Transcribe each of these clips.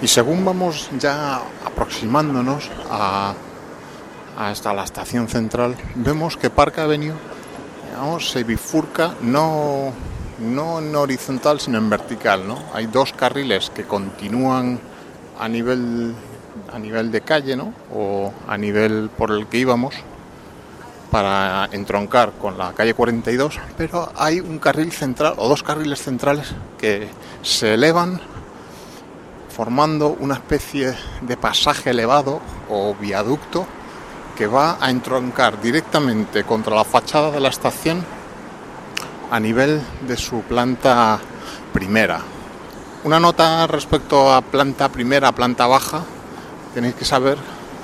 Y según vamos ya aproximándonos a, hasta la estación central, vemos que Park Avenue digamos, se bifurca no, no en horizontal, sino en vertical. ¿no? Hay dos carriles que continúan a nivel, a nivel de calle ¿no? o a nivel por el que íbamos para entroncar con la calle 42, pero hay un carril central o dos carriles centrales que se elevan formando una especie de pasaje elevado o viaducto que va a entroncar directamente contra la fachada de la estación a nivel de su planta primera. Una nota respecto a planta primera, planta baja, tenéis que saber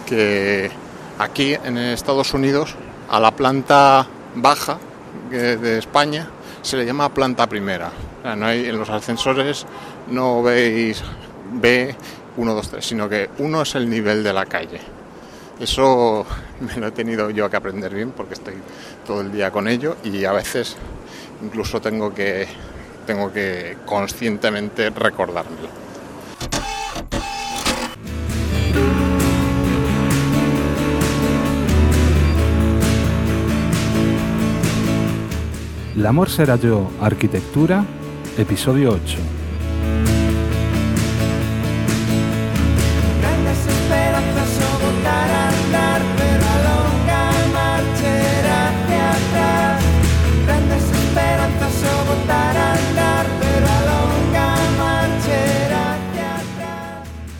que aquí en Estados Unidos a la planta baja de España se le llama planta primera. no hay, en los ascensores no veis B, 1, 2, 3, sino que uno es el nivel de la calle. Eso me lo he tenido yo que aprender bien porque estoy todo el día con ello y a veces incluso tengo que, tengo que conscientemente recordármelo. El amor será yo, arquitectura, episodio 8.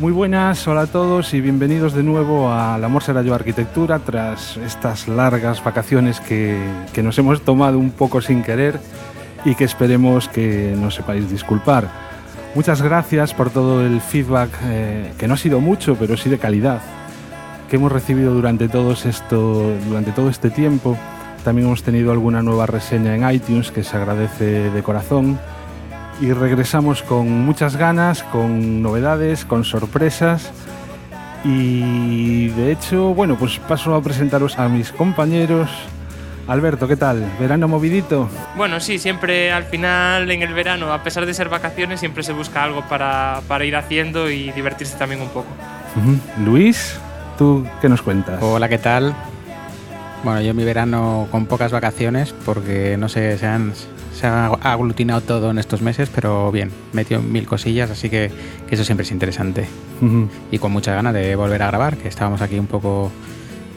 Muy buenas, hola a todos y bienvenidos de nuevo a La Amor será yo Arquitectura tras estas largas vacaciones que, nos hemos tomado un poco sin querer y que esperemos que nos sepáis disculpar. Muchas gracias por todo el feedback, eh, que no ha sido mucho, pero sí de calidad, que hemos recibido durante, esto, durante todo este tiempo. También hemos tenido alguna nueva reseña en iTunes que se agradece de corazón y regresamos con muchas ganas, con novedades, con sorpresas. Y de hecho, bueno, pues paso a presentaros a mis compañeros. Alberto, ¿qué tal? ¿Verano movidito? Bueno, sí, siempre al final en el verano, a pesar de ser vacaciones, siempre se busca algo para, para ir haciendo y divertirse también un poco. Luis, ¿tú qué nos cuentas? Hola, ¿qué tal? Bueno, yo mi verano con pocas vacaciones porque no sé, se han, se ha aglutinado todo en estos meses, pero bien, metió mil cosillas, así que, eso siempre es interesante. Y con mucha ganas de volver a grabar, que estábamos aquí un poco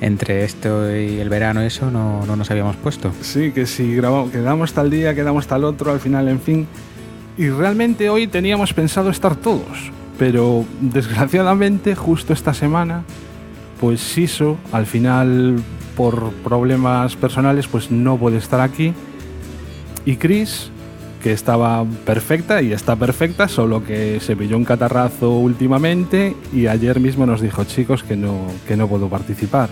entre esto y el verano, eso no, no nos habíamos puesto. Sí, que si grabamos, quedamos tal día, quedamos tal otro, al final, en fin. Y realmente hoy teníamos pensado estar todos, pero desgraciadamente justo esta semana, pues Siso, al final por problemas personales, pues no puede estar aquí y Chris, que estaba perfecta y está perfecta, solo que se pilló un catarrazo últimamente y ayer mismo nos dijo, chicos, que no, que no puedo participar.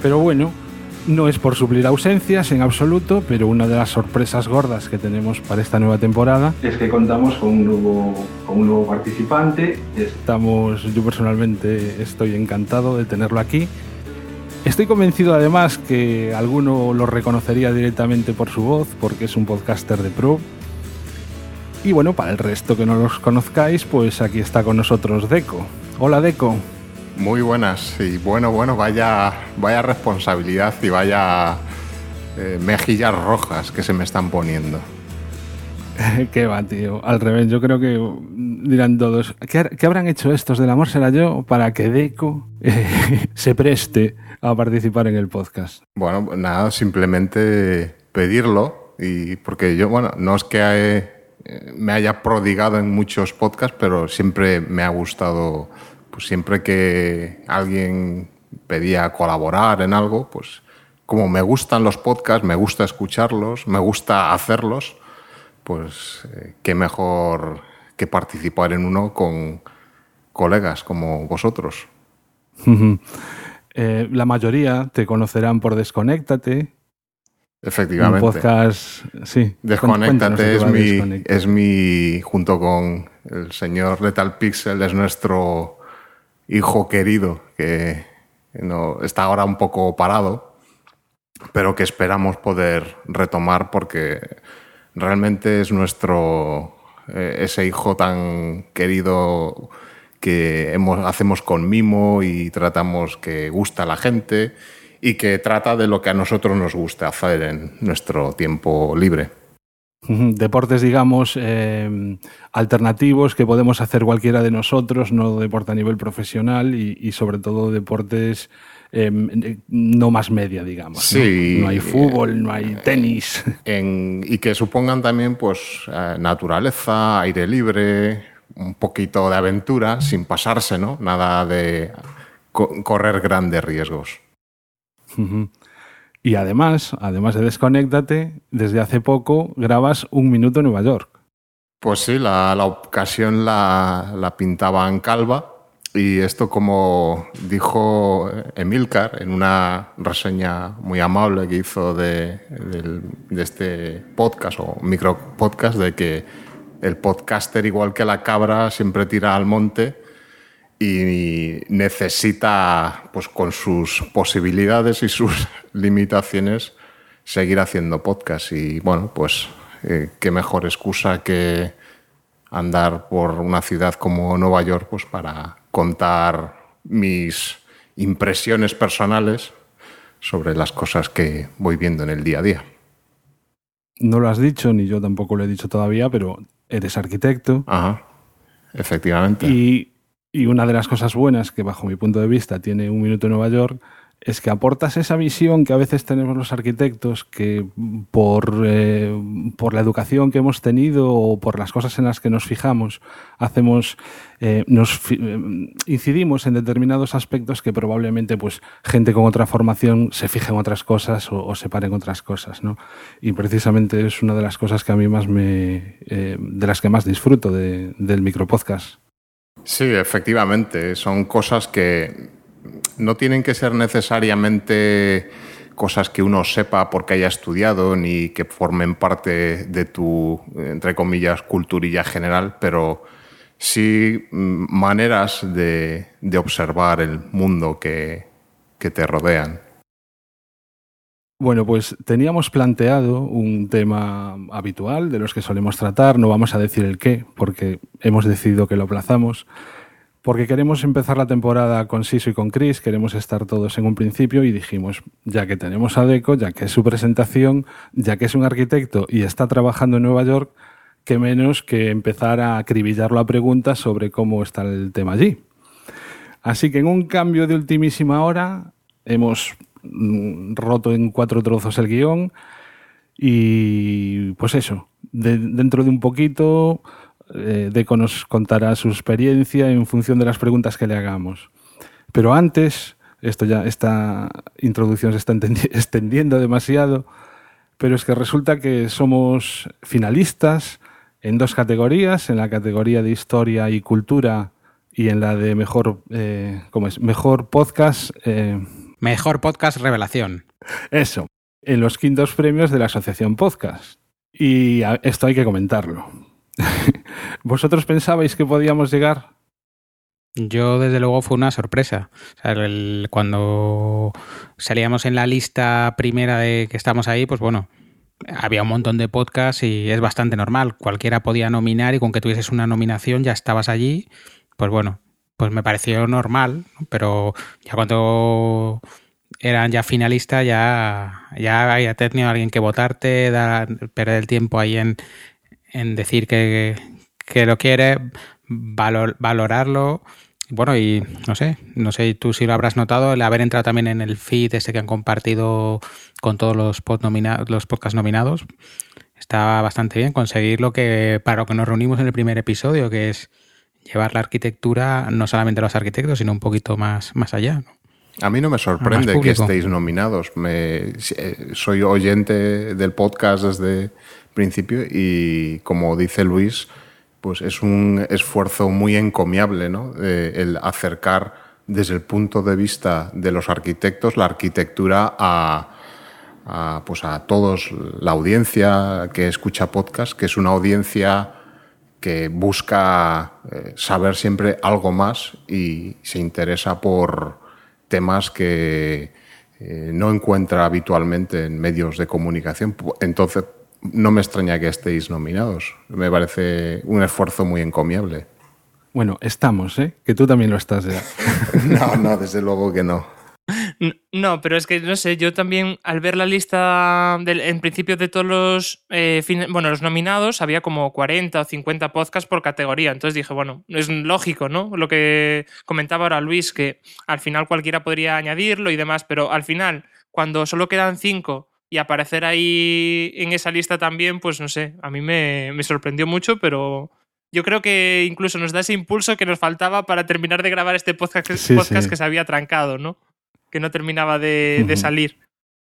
Pero bueno, no es por suplir ausencias en absoluto, pero una de las sorpresas gordas que tenemos para esta nueva temporada es que contamos con un nuevo, con un nuevo participante. Estamos, yo personalmente estoy encantado de tenerlo aquí Estoy convencido además que alguno lo reconocería directamente por su voz, porque es un podcaster de pro. Y bueno, para el resto que no los conozcáis, pues aquí está con nosotros Deco. Hola Deco. Muy buenas y bueno, bueno, vaya, vaya responsabilidad y vaya eh, mejillas rojas que se me están poniendo. Qué va, tío. Al revés, yo creo que dirán todos, ¿qué, habrán hecho estos del amor será yo para que Deco eh, se preste a participar en el podcast? Bueno, nada, simplemente pedirlo y porque yo, bueno, no es que me haya prodigado en muchos podcasts, pero siempre me ha gustado, pues siempre que alguien pedía colaborar en algo, pues como me gustan los podcasts, me gusta escucharlos, me gusta hacerlos, pues eh, qué mejor que participar en uno con colegas como vosotros. Eh, la mayoría te conocerán por Desconéctate. Efectivamente. Un podcast, sí. Desconéctate es mi, es mi, junto con el señor Lethal Pixel, es nuestro hijo querido que no, está ahora un poco parado, pero que esperamos poder retomar porque realmente es nuestro eh, ese hijo tan querido que hacemos con mimo y tratamos que gusta a la gente y que trata de lo que a nosotros nos gusta hacer en nuestro tiempo libre. Deportes, digamos, eh, alternativos que podemos hacer cualquiera de nosotros, no deporte a nivel profesional y sobre todo deportes eh, no más media, digamos. Sí. ¿no? no hay fútbol, no hay tenis. En, y que supongan también pues eh, naturaleza, aire libre, un poquito de aventura, sin pasarse, ¿no? Nada de co correr grandes riesgos. Y además, además de Desconéctate, desde hace poco grabas Un Minuto en Nueva York. Pues sí, la, la ocasión la, la pintaban calva y esto como dijo Emilcar en una reseña muy amable que hizo de, este podcast o micro podcast de que el podcaster igual que la cabra siempre tira al monte y necesita, pues con sus posibilidades y sus limitaciones, seguir haciendo podcast. Y bueno, pues eh, qué mejor excusa que andar por una ciudad como Nueva York pues para contar mis impresiones personales sobre las cosas que voy viendo en el día a día. No lo has dicho, ni yo tampoco lo he dicho todavía, pero eres arquitecto. Ajá, efectivamente. Y y una de las cosas buenas que bajo mi punto de vista tiene Un Minuto en Nueva York es que aportas esa visión que a veces tenemos los arquitectos que por, eh, por la educación que hemos tenido o por las cosas en las que nos fijamos, hacemos, eh, nos eh, incidimos en determinados aspectos que probablemente pues, gente con otra formación se fije en otras cosas o, se pare en otras cosas. ¿no? Y precisamente es una de las cosas que a mí más me. de las que más disfruto de, del micropodcast. Sí, efectivamente. Son cosas que no tienen que ser necesariamente cosas que uno sepa porque haya estudiado ni que formen parte de tu, entre comillas, culturilla general, pero sí maneras de, de observar el mundo que, que te rodean. Bueno, pues teníamos planteado un tema habitual de los que solemos tratar, no vamos a decir el qué, porque hemos decidido que lo aplazamos, porque queremos empezar la temporada con Siso y con Chris, queremos estar todos en un principio y dijimos, ya que tenemos a Deco, ya que es su presentación, ya que es un arquitecto y está trabajando en Nueva York, que menos que empezar a acribillarlo a preguntas sobre cómo está el tema allí. Así que en un cambio de ultimísima hora hemos roto en cuatro trozos el guion y pues eso, de, dentro de un poquito eh, Deco nos contará su experiencia en función de las preguntas que le hagamos. Pero antes, esto ya, esta introducción se está extendiendo demasiado, pero es que resulta que somos finalistas en dos categorías, en la categoría de historia y cultura y en la de mejor, eh, ¿cómo es? Mejor podcast. Eh, Mejor podcast revelación. Eso, en los quintos premios de la Asociación Podcast. Y esto hay que comentarlo. ¿Vosotros pensabais que podíamos llegar? Yo, desde luego, fue una sorpresa. Cuando salíamos en la lista primera de que estamos ahí, pues bueno, había un montón de podcasts y es bastante normal. Cualquiera podía nominar y con que tuvieses una nominación ya estabas allí. Pues bueno, pues me pareció normal, pero ya cuando eran ya finalistas ya, ya había tenido alguien que votarte, perder el tiempo ahí en, en decir que, que, lo quiere, valor, valorarlo. Bueno, y no sé, no sé tú si lo habrás notado, el haber entrado también en el feed ese que han compartido con todos los, pod nomina los podcasts nominados, está bastante bien conseguir lo que para lo que nos reunimos en el primer episodio, que es llevar la arquitectura no solamente a los arquitectos, sino un poquito más, más allá. ¿no? A mí no me sorprende que estéis nominados. Me, soy oyente del podcast desde principio y, como dice Luis, pues es un esfuerzo muy encomiable ¿no? Eh, el acercar desde el punto de vista de los arquitectos la arquitectura a, pues a todos, la audiencia que escucha podcast, que es una audiencia que busca eh, saber siempre algo más y se interesa por temas que eh, no encuentra habitualmente en medios de comunicación. Entonces, no me extraña que estéis nominados. Me parece un esfuerzo muy encomiable. Bueno, estamos, ¿eh? Que tú también lo estás ya. no, no, desde luego que no. No, pero es que no sé, yo también al ver la lista del, en principio de todos los eh, bueno, los nominados, había como 40 o 50 podcasts por categoría. Entonces dije, bueno, es lógico, ¿no? Lo que comentaba ahora Luis, que al final cualquiera podría añadirlo y demás, pero al final, cuando solo quedan 5 y aparecer ahí en esa lista también, pues no sé, a mí me, me sorprendió mucho, pero yo creo que incluso nos da ese impulso que nos faltaba para terminar de grabar este podcast, podcast que se había trancado, ¿no? Que no terminaba de, de salir.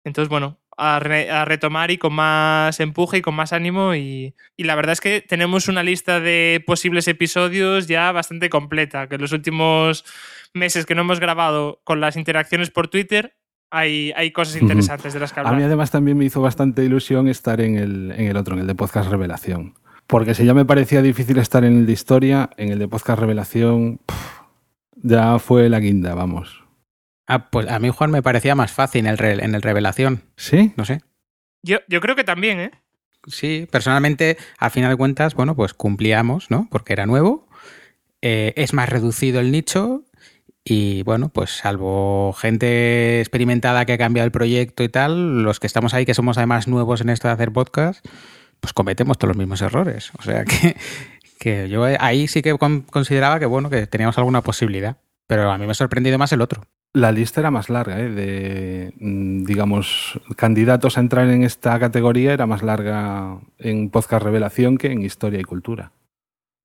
Entonces, bueno, a, a, retomar y con más empuje y con más ánimo. Y, y, la verdad es que tenemos una lista de posibles episodios ya bastante completa, que en los últimos meses que no hemos grabado con las interacciones por Twitter, hay, hay cosas interesantes de las que hablar. A mí además también me hizo bastante ilusión estar en el, en el otro, en el de Podcast Revelación. Porque si ya me parecía difícil estar en el de historia, en el de podcast revelación pff, ya fue la guinda, vamos. Ah, pues a mí, Juan, me parecía más fácil en el, en el revelación. ¿Sí? No sé. Yo, yo creo que también, ¿eh? Sí, personalmente, al final de cuentas, bueno, pues cumplíamos, ¿no? Porque era nuevo. Eh, es más reducido el nicho. Y bueno, pues salvo gente experimentada que ha cambiado el proyecto y tal, los que estamos ahí, que somos además nuevos en esto de hacer podcast, pues cometemos todos los mismos errores. O sea que, que yo ahí sí que consideraba que bueno, que teníamos alguna posibilidad. Pero a mí me ha sorprendido más el otro. La lista era más larga, ¿eh? de, digamos, candidatos a entrar en esta categoría era más larga en podcast revelación que en historia y cultura.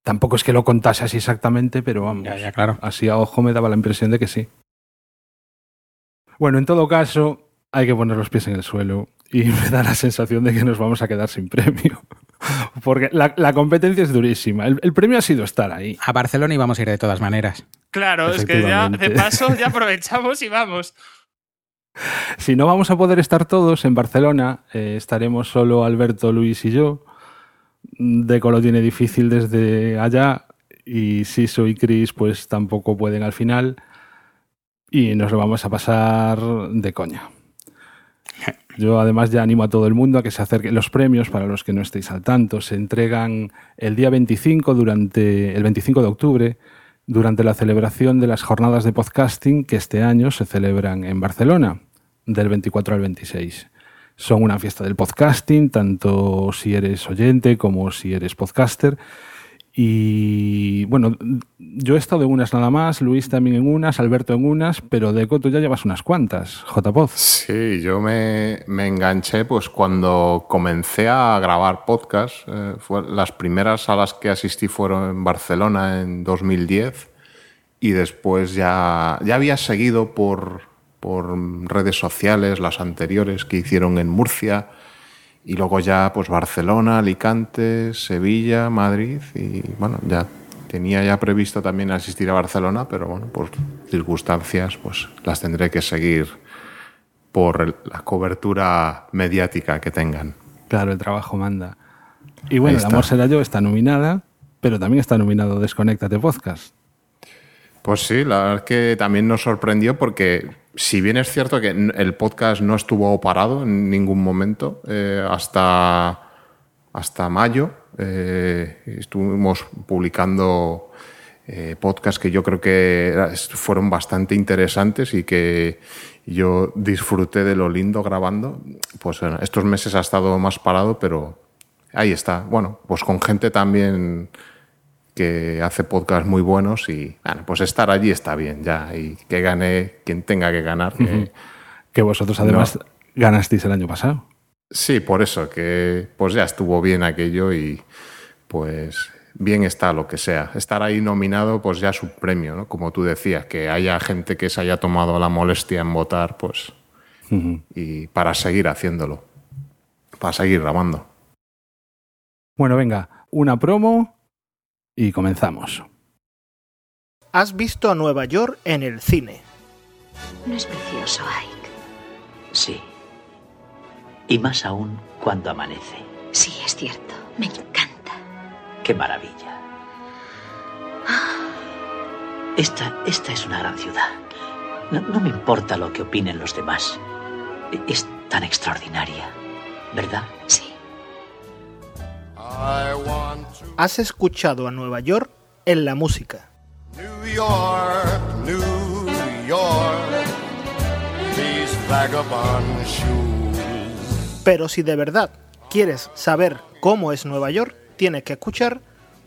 Tampoco es que lo contase así exactamente, pero vamos, ya, ya, claro. así a ojo me daba la impresión de que sí. Bueno, en todo caso, hay que poner los pies en el suelo y me da la sensación de que nos vamos a quedar sin premio. Porque la, la competencia es durísima. El, el, premio ha sido estar ahí. A Barcelona íbamos a ir de todas maneras. Claro, es que ya de paso ya aprovechamos y vamos. Si no vamos a poder estar todos en Barcelona, eh, estaremos solo Alberto, Luis y yo. Deco lo tiene difícil desde allá y Siso y Chris pues tampoco pueden al final y nos lo vamos a pasar de coña. Yo además ya animo a todo el mundo a que se acerquen los premios para los que no estéis al tanto. Se entregan el día 25 durante el 25 de octubre durante la celebración de las jornadas de podcasting que este año se celebran en Barcelona del 24 al 26. Son una fiesta del podcasting, tanto si eres oyente como si eres podcaster. Y bueno, yo he estado en unas nada más, Luis también en unas, Alberto en unas, pero Deco tú ya llevas unas cuantas, JPod. Sí, yo me, me, enganché pues cuando comencé a grabar podcast. Eh, las primeras a las que asistí fueron en Barcelona en 2010 y después ya, ya había seguido por, por redes sociales las anteriores que hicieron en Murcia. Y luego ya, pues Barcelona, Alicante, Sevilla, Madrid y bueno, ya tenía ya previsto también asistir a Barcelona, pero bueno, por circunstancias, pues las tendré que seguir por la cobertura mediática que tengan. Claro, el trabajo manda. Y bueno, El Amor Será Yo está nominada, pero también está nominado Desconéctate Podcast. Pues sí, la verdad es que también nos sorprendió porque si bien es cierto que el podcast no estuvo parado en ningún momento eh, hasta, hasta mayo, eh, estuvimos publicando eh, podcasts que yo creo que fueron bastante interesantes y que yo disfruté de lo lindo grabando. Pues estos meses ha estado más parado, pero ahí está. Bueno, pues con gente también que hace podcasts muy buenos y bueno, pues estar allí está bien ya y que gane quien tenga que ganar. Que, uh -huh. que vosotros además no. ganasteis el año pasado. Sí, por eso, que pues ya estuvo bien aquello y pues bien está lo que sea. Estar ahí nominado pues ya es un premio, ¿no? Como tú decías, que haya gente que se haya tomado la molestia en votar pues uh -huh. y para seguir haciéndolo, para seguir grabando. Bueno, venga, una promo y comenzamos. Has visto a Nueva York en el cine. ¿No es precioso, Ike? Sí. Y más aún cuando amanece. Sí, es cierto. Me encanta. Qué maravilla. Esta, esta es una gran ciudad. No, no me importa lo que opinen los demás. Es tan extraordinaria, ¿verdad? Sí. Has escuchado a Nueva York en la música. New York, New York, these vagabond shoes. Pero si de verdad quieres saber cómo es Nueva York, tienes que escuchar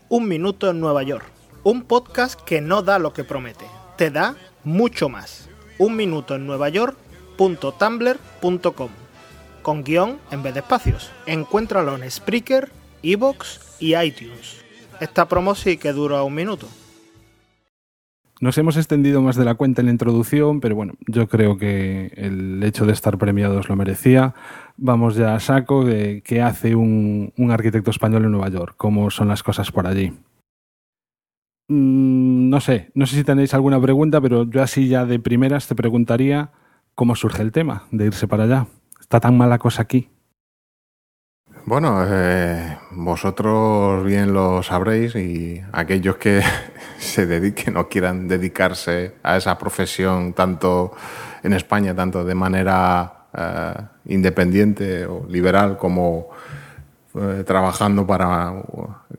Un Minuto en Nueva York, un podcast que no da lo que promete, te da mucho más. Un minuto en Nueva York.tumblr.com con guion en vez de espacios. Encuéntralo en Spreaker, Evox y iTunes. Esta promo sí que dura un minuto. Nos hemos extendido más de la cuenta en la introducción, pero bueno, yo creo que el hecho de estar premiados lo merecía. Vamos ya a saco de qué hace un, arquitecto español en Nueva York, cómo son las cosas por allí. Mm, no sé, no sé si tenéis alguna pregunta, pero yo así ya de primeras te preguntaría cómo surge el tema de irse para allá. ¿Está tan mala cosa aquí? Bueno, eh, vosotros bien lo sabréis y aquellos que se dediquen o quieran dedicarse a esa profesión tanto en España, tanto de manera eh, independiente o liberal como eh, trabajando para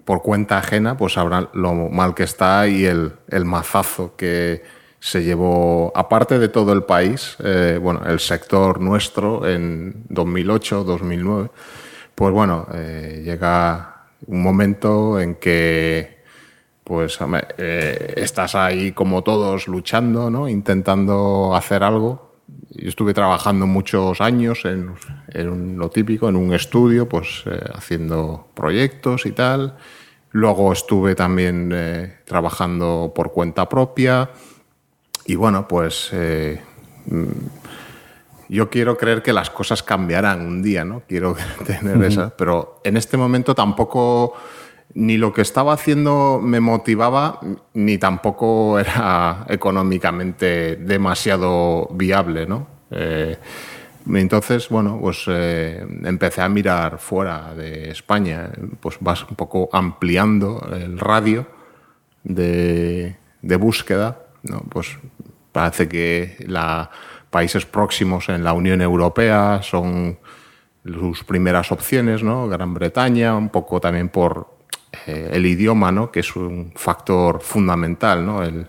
por cuenta ajena, pues sabrán lo mal que está y el, el mazazo que se llevó, aparte de todo el país, bueno, el sector nuestro en 2008, 2009 pues bueno, eh, llega un momento en que pues eh, estás ahí como todos luchando, ¿no? intentando hacer algo. Yo estuve trabajando muchos años en, lo típico, en un estudio, pues eh, haciendo proyectos y tal. Luego estuve también trabajando por cuenta propia. Y bueno, pues yo quiero creer que las cosas cambiarán un día, ¿no? Quiero tener uh -huh. esa, pero en este momento tampoco ni lo que estaba haciendo me motivaba, ni tampoco era económicamente demasiado viable, ¿no? Eh, entonces, bueno, pues eh, empecé a mirar fuera de España, pues vas un poco ampliando el radio de, de búsqueda, ¿no? Pues parece que la países próximos en la Unión Europea son sus primeras opciones, ¿no? Gran Bretaña, un poco también por eh, el idioma, ¿no? Que es un factor fundamental, ¿no? El,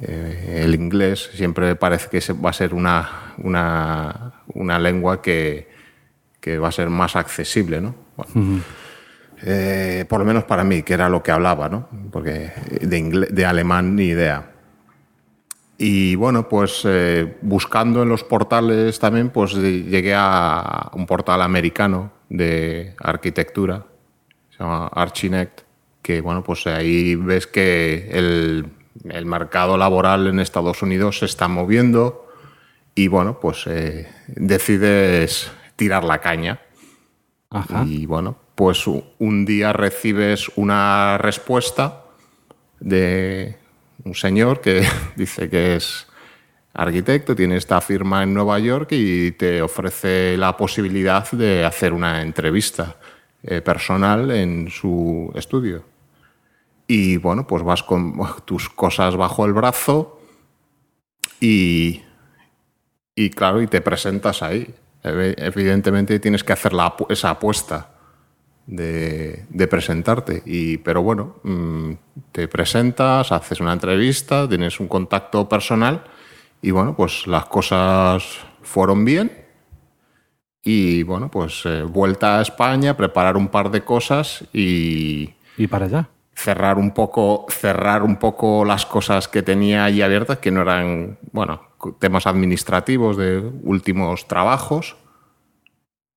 eh, el inglés siempre parece que va a ser una, una, una lengua que, que, va a ser más accesible, ¿no? Bueno, uh -huh. eh, por lo menos para mí, que era lo que hablaba, ¿no? Porque de, inglés, de alemán ni idea. Y bueno, pues eh, buscando en los portales también, pues llegué a un portal americano de arquitectura, se llama Archinect, que bueno, pues ahí ves que el, el mercado laboral en Estados Unidos se está moviendo y bueno, pues eh, decides tirar la caña. Ajá. Y bueno, pues un día recibes una respuesta de un señor que dice que es arquitecto, tiene esta firma en Nueva York y te ofrece la posibilidad de hacer una entrevista eh, personal en su estudio. Y bueno, pues vas con tus cosas bajo el brazo y, y claro, y te presentas ahí. Evidentemente tienes que hacer esa apuesta de, de, presentarte. Y, pero bueno, mmm, te presentas, haces una entrevista, tienes un contacto personal y bueno, pues las cosas fueron bien. Y bueno, pues eh, vuelta a España, preparar un par de cosas y. Y para allá. Cerrar un poco, cerrar un poco las cosas que tenía allí abiertas, que no eran, bueno, temas administrativos de últimos trabajos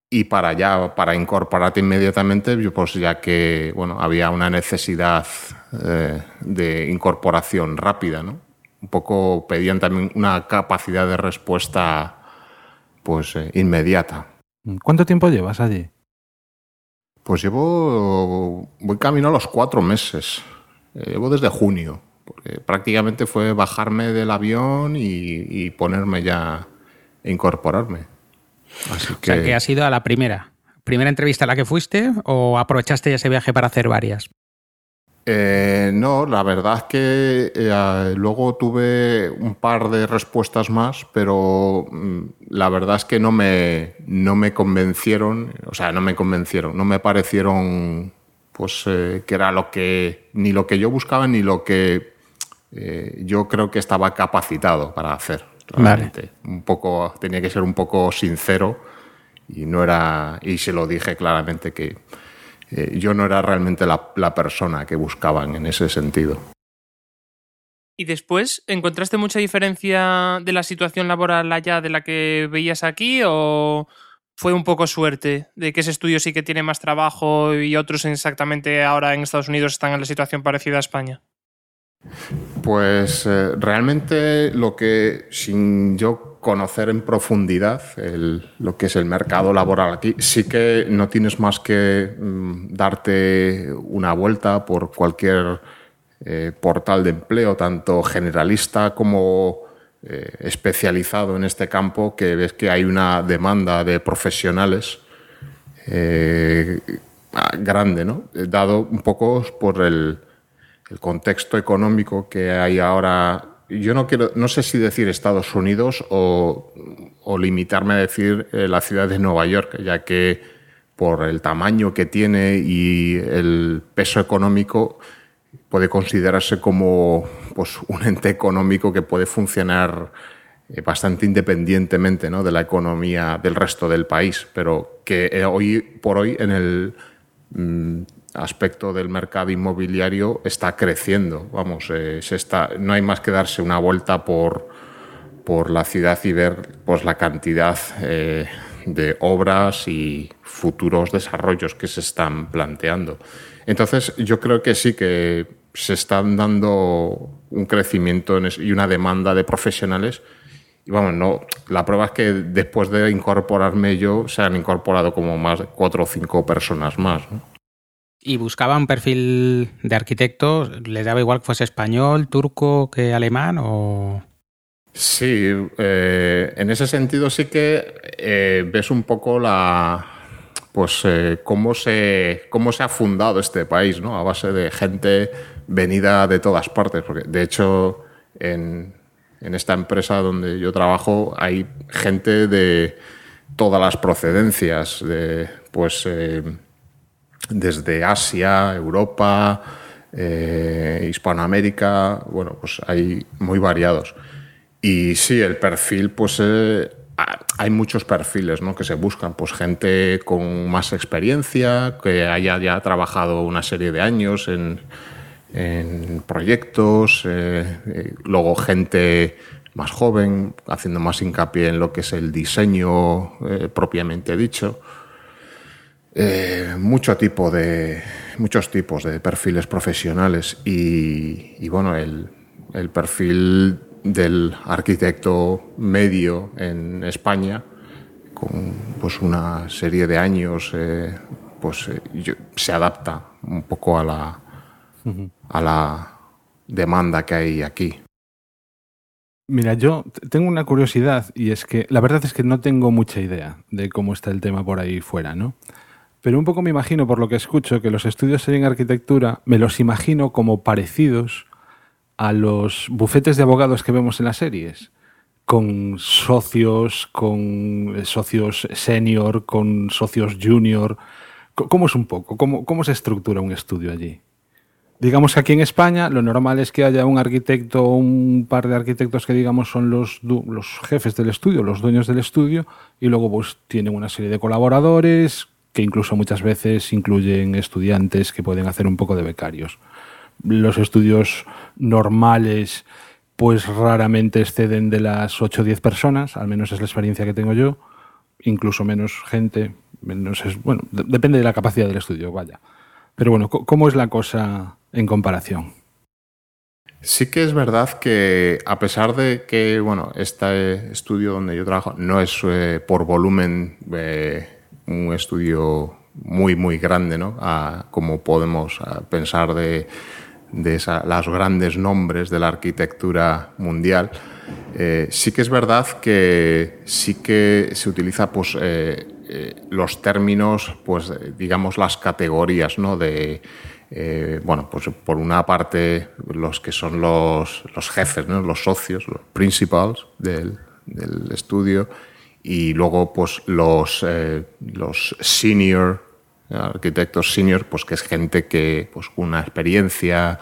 y para ya para incorporarte inmediatamente pues ya que bueno había una necesidad eh, de incorporación rápida no un poco pedían también una capacidad de respuesta pues eh, inmediata. Cuánto tiempo llevas allí pues llevo voy camino a los cuatro meses. Llevo desde junio porque prácticamente fue bajarme del avión y, y ponerme ya e incorporarme Así que... O sea, que has ido a la primera. ¿Primera entrevista a la que fuiste o aprovechaste ese viaje para hacer varias? Eh, no, la verdad es que eh, luego tuve un par de respuestas más, pero mm, la verdad es que no me, no me convencieron, o sea, no me convencieron, no me parecieron pues que era lo que ni lo que yo buscaba ni lo que yo creo que estaba capacitado para hacer. Realmente. Un poco tenía que ser un poco sincero y no era y se lo dije claramente que yo no era realmente la, la persona que buscaban en ese sentido. ¿Y después encontraste mucha diferencia de la situación laboral allá de la que veías aquí o fue un poco suerte de que ese estudio sí que tiene más trabajo y otros exactamente ahora en Estados Unidos están en la situación parecida a España? Pues eh, realmente lo que, sin yo conocer en profundidad lo que es el mercado laboral aquí, sí que no tienes más que mm, darte una vuelta por cualquier eh, portal de empleo, tanto generalista como eh, especializado en este campo, que ves que hay una demanda de profesionales grande, ¿no? dado un poco por el, contexto económico que hay ahora. Yo no quiero, no sé si decir Estados Unidos o, limitarme a decir la ciudad de Nueva York, ya que por el tamaño que tiene y el peso económico, puede considerarse como pues, un ente económico que puede funcionar eh, bastante independientemente ¿no? de la economía del resto del país, pero que eh, hoy por hoy en el mm, aspecto del mercado inmobiliario está creciendo. Vamos, eh, se está, no hay más que darse una vuelta por, por la ciudad y ver pues, la cantidad de obras y futuros desarrollos que se están planteando. Entonces, yo creo que sí que se están dando un crecimiento y una demanda de profesionales. Y vamos, no, la prueba es que después de incorporarme yo, se han incorporado como más cuatro o cinco personas más. ¿Y buscaba un perfil de arquitecto? ¿Les daba igual que fuese español, turco que alemán o...? Sí, eh, en ese sentido sí que eh, ves un poco la, pues eh, cómo, se, cómo se ha fundado este país, ¿no? A base de gente venida de todas partes. Porque, de hecho, en, esta empresa donde yo trabajo hay gente de todas las procedencias, de, pues desde Asia, Europa, eh, Hispanoamérica, bueno, pues hay muy variados. Y sí, el perfil, pues hay muchos perfiles ¿no? que se buscan, pues gente con más experiencia, que haya ya trabajado una serie de años en, proyectos, eh, eh, luego gente más joven, haciendo más hincapié en lo que es el diseño eh, propiamente dicho. Mucho tipo de, muchos tipos de perfiles profesionales y, bueno, el, el perfil del arquitecto medio en España, con pues una serie de años, eh, pues eh, se adapta un poco a la, a la demanda que hay aquí. Mira, yo tengo una curiosidad y es que la verdad es que no tengo mucha idea de cómo está el tema por ahí fuera, ¿no? Pero un poco me imagino, por lo que escucho, que los estudios en arquitectura me los imagino como parecidos a los bufetes de abogados que vemos en las series, con socios, con eh, socios senior, con socios junior. ¿Cómo es un poco? ¿Cómo, ¿Cómo se estructura un estudio allí? Digamos que aquí en España lo normal es que haya un arquitecto o un par de arquitectos que digamos son los, los jefes del estudio, los dueños del estudio, y luego pues tienen una serie de colaboradores que incluso muchas veces incluyen estudiantes que pueden hacer un poco de becarios los estudios normales pues raramente exceden de las 8 o 10 personas, al menos es la experiencia que tengo yo, incluso menos gente, menos es, bueno, depende de la capacidad del estudio, vaya. Pero bueno, ¿cómo es la cosa en comparación? Sí que es verdad que a pesar de que, bueno, este estudio donde yo trabajo no es eh, por volumen eh, un estudio muy, muy grande, ¿no? como podemos pensar de de los grandes nombres de la arquitectura mundial, eh, sí que es verdad que sí que se utiliza pues, eh, eh, los términos, pues, digamos las categorías, ¿no? De, bueno, pues por una parte los que son los, los jefes, ¿no? los socios, los principals del, estudio, y luego pues los, los senior arquitectos senior, pues que es gente que, pues, una experiencia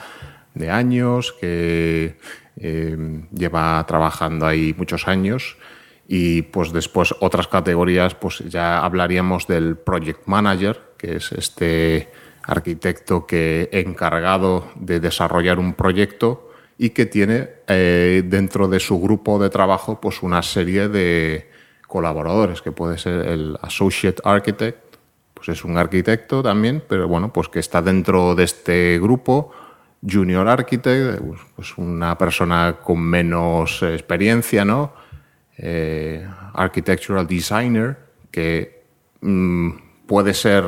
de años, que eh, lleva trabajando ahí muchos años. Y pues después otras categorías, pues ya hablaríamos del project manager, que es este arquitecto que encargado de desarrollar un proyecto y que tiene eh, dentro de su grupo de trabajo pues una serie de colaboradores, que puede ser el associate architect, pues es un arquitecto también, pero bueno, pues que está dentro de este grupo, junior architect, pues una persona con menos experiencia, ¿no? Eh, architectural designer, que mm, puede ser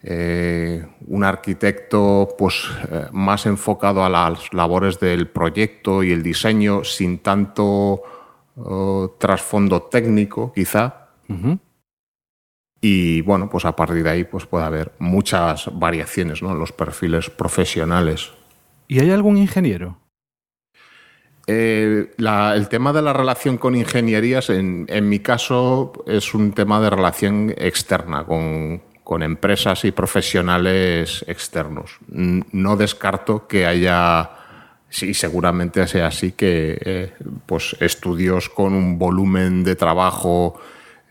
eh, un arquitecto pues, eh, más enfocado a las labores del proyecto y el diseño sin tanto trasfondo técnico, quizá. Y bueno, pues a partir de ahí pues puede haber muchas variaciones ¿no? en los perfiles profesionales. ¿Y hay algún ingeniero? Eh, el tema de la relación con ingenierías, en, en, mi caso, es un tema de relación externa con, con empresas y profesionales externos. No descarto que haya, sí, seguramente sea así, que eh, pues estudios con un volumen de trabajo,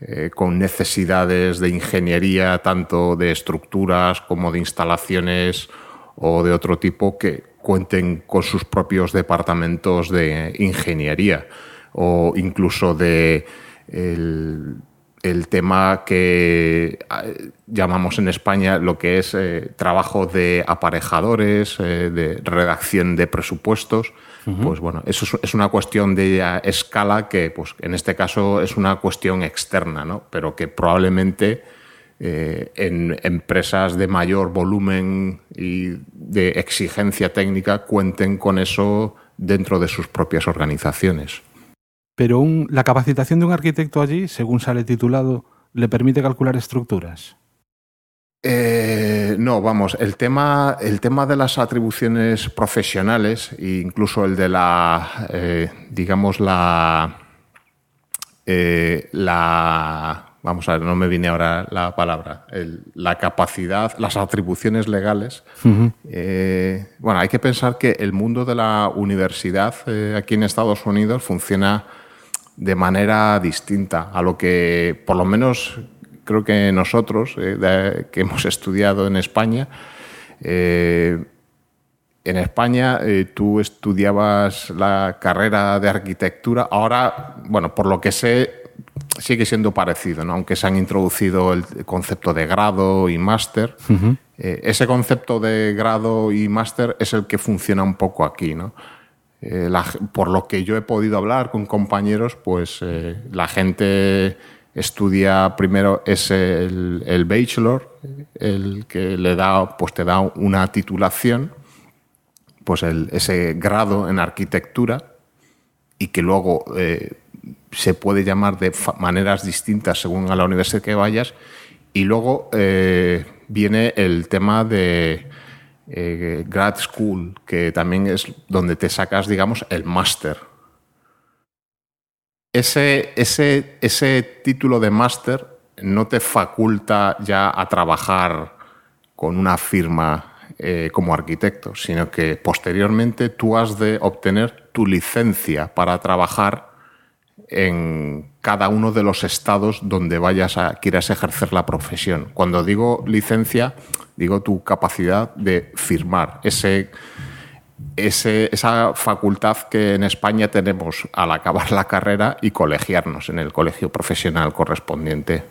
eh, con necesidades de ingeniería, tanto de estructuras como de instalaciones o de otro tipo, que cuenten con sus propios departamentos de ingeniería o incluso de el tema que eh, llamamos en España lo que es eh, trabajo de aparejadores, eh, de redacción de presupuestos. Pues bueno, eso es, una cuestión de escala que, pues, en este caso, es una cuestión externa, ¿no? Pero que probablemente en empresas de mayor volumen y de exigencia técnica cuenten con eso dentro de sus propias organizaciones. Pero la capacitación de un arquitecto allí, según sale titulado, le permite calcular estructuras. Eh, no, vamos, el tema, el tema de las atribuciones profesionales, e incluso el de la, eh, digamos, la, eh, la, vamos a ver, no me viene ahora la palabra, la capacidad, las atribuciones legales. bueno, hay que pensar que el mundo de la universidad aquí en Estados Unidos funciona de manera distinta a lo que, por lo menos, creo que nosotros, eh, que hemos estudiado en España, eh, en España eh, tú estudiabas la carrera de arquitectura, ahora, bueno, por lo que sé, sigue siendo parecido, ¿no? aunque se han introducido el concepto de grado y máster. ese concepto de grado y máster es el que funciona un poco aquí. ¿no? Eh, por lo que yo he podido hablar con compañeros, pues eh, la gente estudia primero es el, bachelor, el que le da, pues te da una titulación, pues ese grado en arquitectura y que luego eh, se puede llamar de maneras distintas según a la universidad que vayas. Y luego viene el tema de eh, grad school, que también es donde te sacas, digamos, el máster. Ese, ese, ese título de máster no te faculta ya a trabajar con una firma eh, como arquitecto, sino que posteriormente tú has de obtener tu licencia para trabajar en cada uno de los estados donde vayas a quieras ejercer la profesión. Cuando digo licencia, digo tu capacidad de firmar ese, esa facultad que en España tenemos al acabar la carrera y colegiarnos en el colegio profesional correspondiente.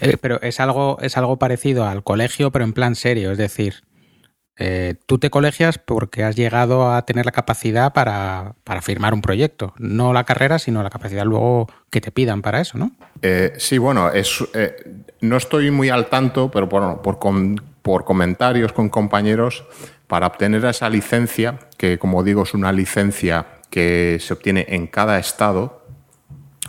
Eh, pero es algo, es algo parecido al colegio, pero en plan serio, es decir, eh, tú te colegias porque has llegado a tener la capacidad para, firmar un proyecto, no la carrera, sino la capacidad luego que te pidan para eso, ¿no? Eh, sí, bueno, es, eh, no estoy muy al tanto, pero por, por comentarios con compañeros, para obtener esa licencia, que como digo es una licencia que se obtiene en cada estado,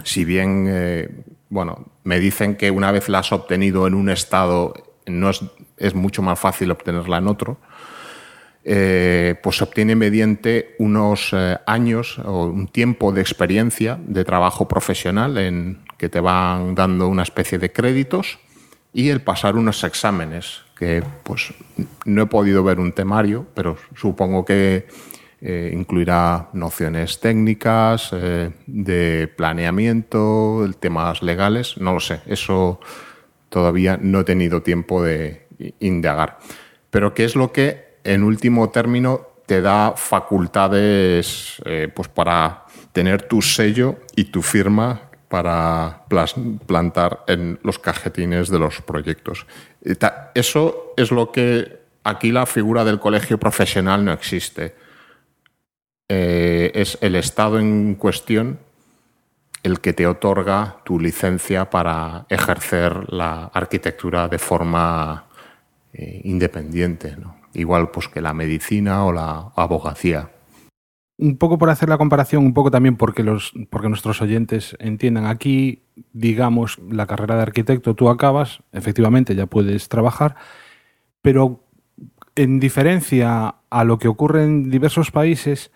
si bien, bueno, me dicen que una vez la has obtenido en un estado, no es, es mucho más fácil obtenerla en otro, eh, pues se obtiene mediante unos eh, años o un tiempo de experiencia de trabajo profesional en que te van dando una especie de créditos y el pasar unos exámenes que pues no he podido ver un temario, pero supongo que eh, incluirá nociones técnicas, eh, de planeamiento, temas legales, no lo sé, eso todavía no he tenido tiempo de indagar. Pero ¿qué es lo que en último término te da facultades eh, pues para tener tu sello y tu firma para plantar en los cajetines de los proyectos. Eso es lo que aquí la figura del colegio profesional no existe. Eh, es el Estado en cuestión el que te otorga tu licencia para ejercer la arquitectura de forma eh, independiente, igual pues que la medicina o la abogacía un poco por hacer la comparación, un poco también porque, los, porque nuestros oyentes entiendan. Aquí, digamos, la carrera de arquitecto tú acabas, efectivamente ya puedes trabajar, pero en diferencia a lo que ocurre en diversos países,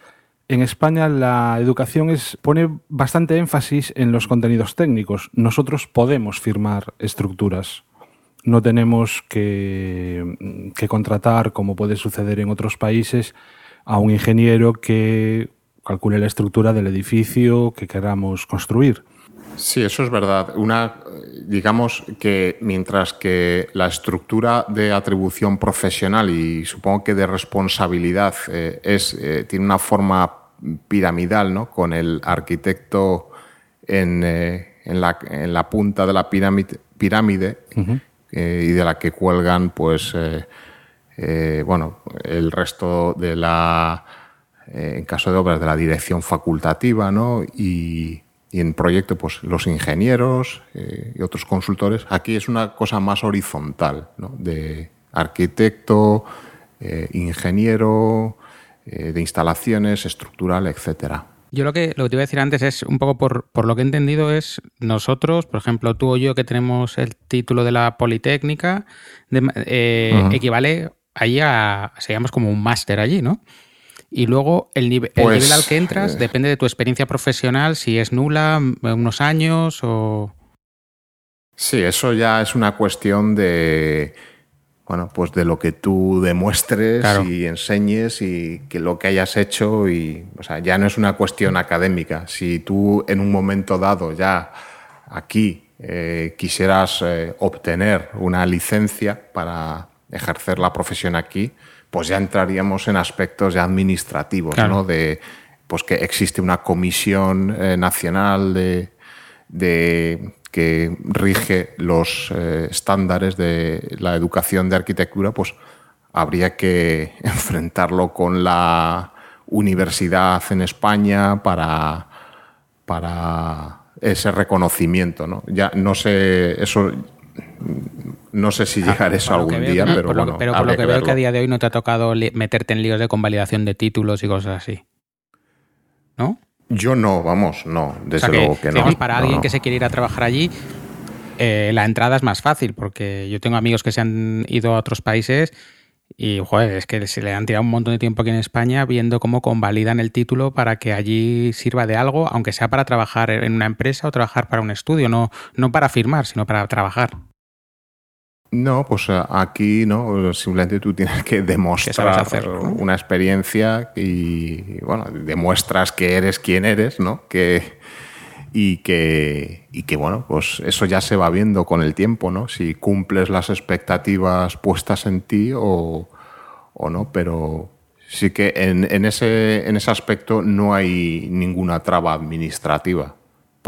en España la educación es, pone bastante énfasis en los contenidos técnicos. Nosotros podemos firmar estructuras. No tenemos que, que contratar, como puede suceder en otros países, a un ingeniero que calcule la estructura del edificio que queramos construir. Sí, eso es verdad. Una, digamos que mientras que la estructura de atribución profesional y supongo que de responsabilidad eh, es, eh, tiene una forma piramidal, ¿no? con el arquitecto en, eh, en, la, en, la, punta de la pirámide, pirámide y de la que cuelgan pues eh, bueno, el resto de la, eh, en caso de obras, de la dirección facultativa, ¿no? Y, en proyecto, pues los ingenieros eh, y otros consultores. Aquí es una cosa más horizontal, ¿no? De arquitecto, ingeniero, de instalaciones, estructural, etcétera. Yo lo que, lo que te iba a decir antes es, un poco por, por, lo que he entendido, es nosotros, por ejemplo, tú o yo que tenemos el título de la Politécnica, equivale ahí a, seríamos como un máster allí, ¿no? Y luego el, nivel, el nivel al que pues, entras eh, depende de tu experiencia profesional, si es nula, unos años o... Sí, eso ya es una cuestión de, bueno, pues de lo que tú demuestres y enseñes y que lo que hayas hecho y, o sea, ya no es una cuestión académica. Si tú en un momento dado ya aquí eh, quisieras eh, obtener una licencia para, ejercer la profesión aquí, pues ya entraríamos en aspectos ya administrativos, ¿no? De pues que existe una comisión eh, nacional de, de, que rige los eh, estándares de la educación de arquitectura, pues habría que enfrentarlo con la universidad en España para, para ese reconocimiento, ¿no? Ya no sé, eso no sé si ah, llegar eso algún día, pero bueno. pero por lo que, veo que a día de hoy no te ha tocado meterte en líos de convalidación de títulos y cosas así. ¿No? Yo no, vamos, no, desde luego que, no. para alguien que se quiere ir a trabajar allí, eh, la entrada es más fácil, porque yo tengo amigos que se han ido a otros países y, joder, es que se le han tirado un montón de tiempo aquí en España viendo cómo convalidan el título para que allí sirva de algo, aunque sea para trabajar en una empresa o trabajar para un estudio, no, no para firmar, sino para trabajar. No, pues eh, aquí no, simplemente tú tienes que demostrar una experiencia y, bueno, demuestras que eres quien eres, ¿no? Que, y que, y que, bueno, pues eso ya se va viendo con el tiempo, ¿no? Si cumples las expectativas puestas en ti o, o no, pero sí que en, en, ese, en ese aspecto no hay ninguna traba administrativa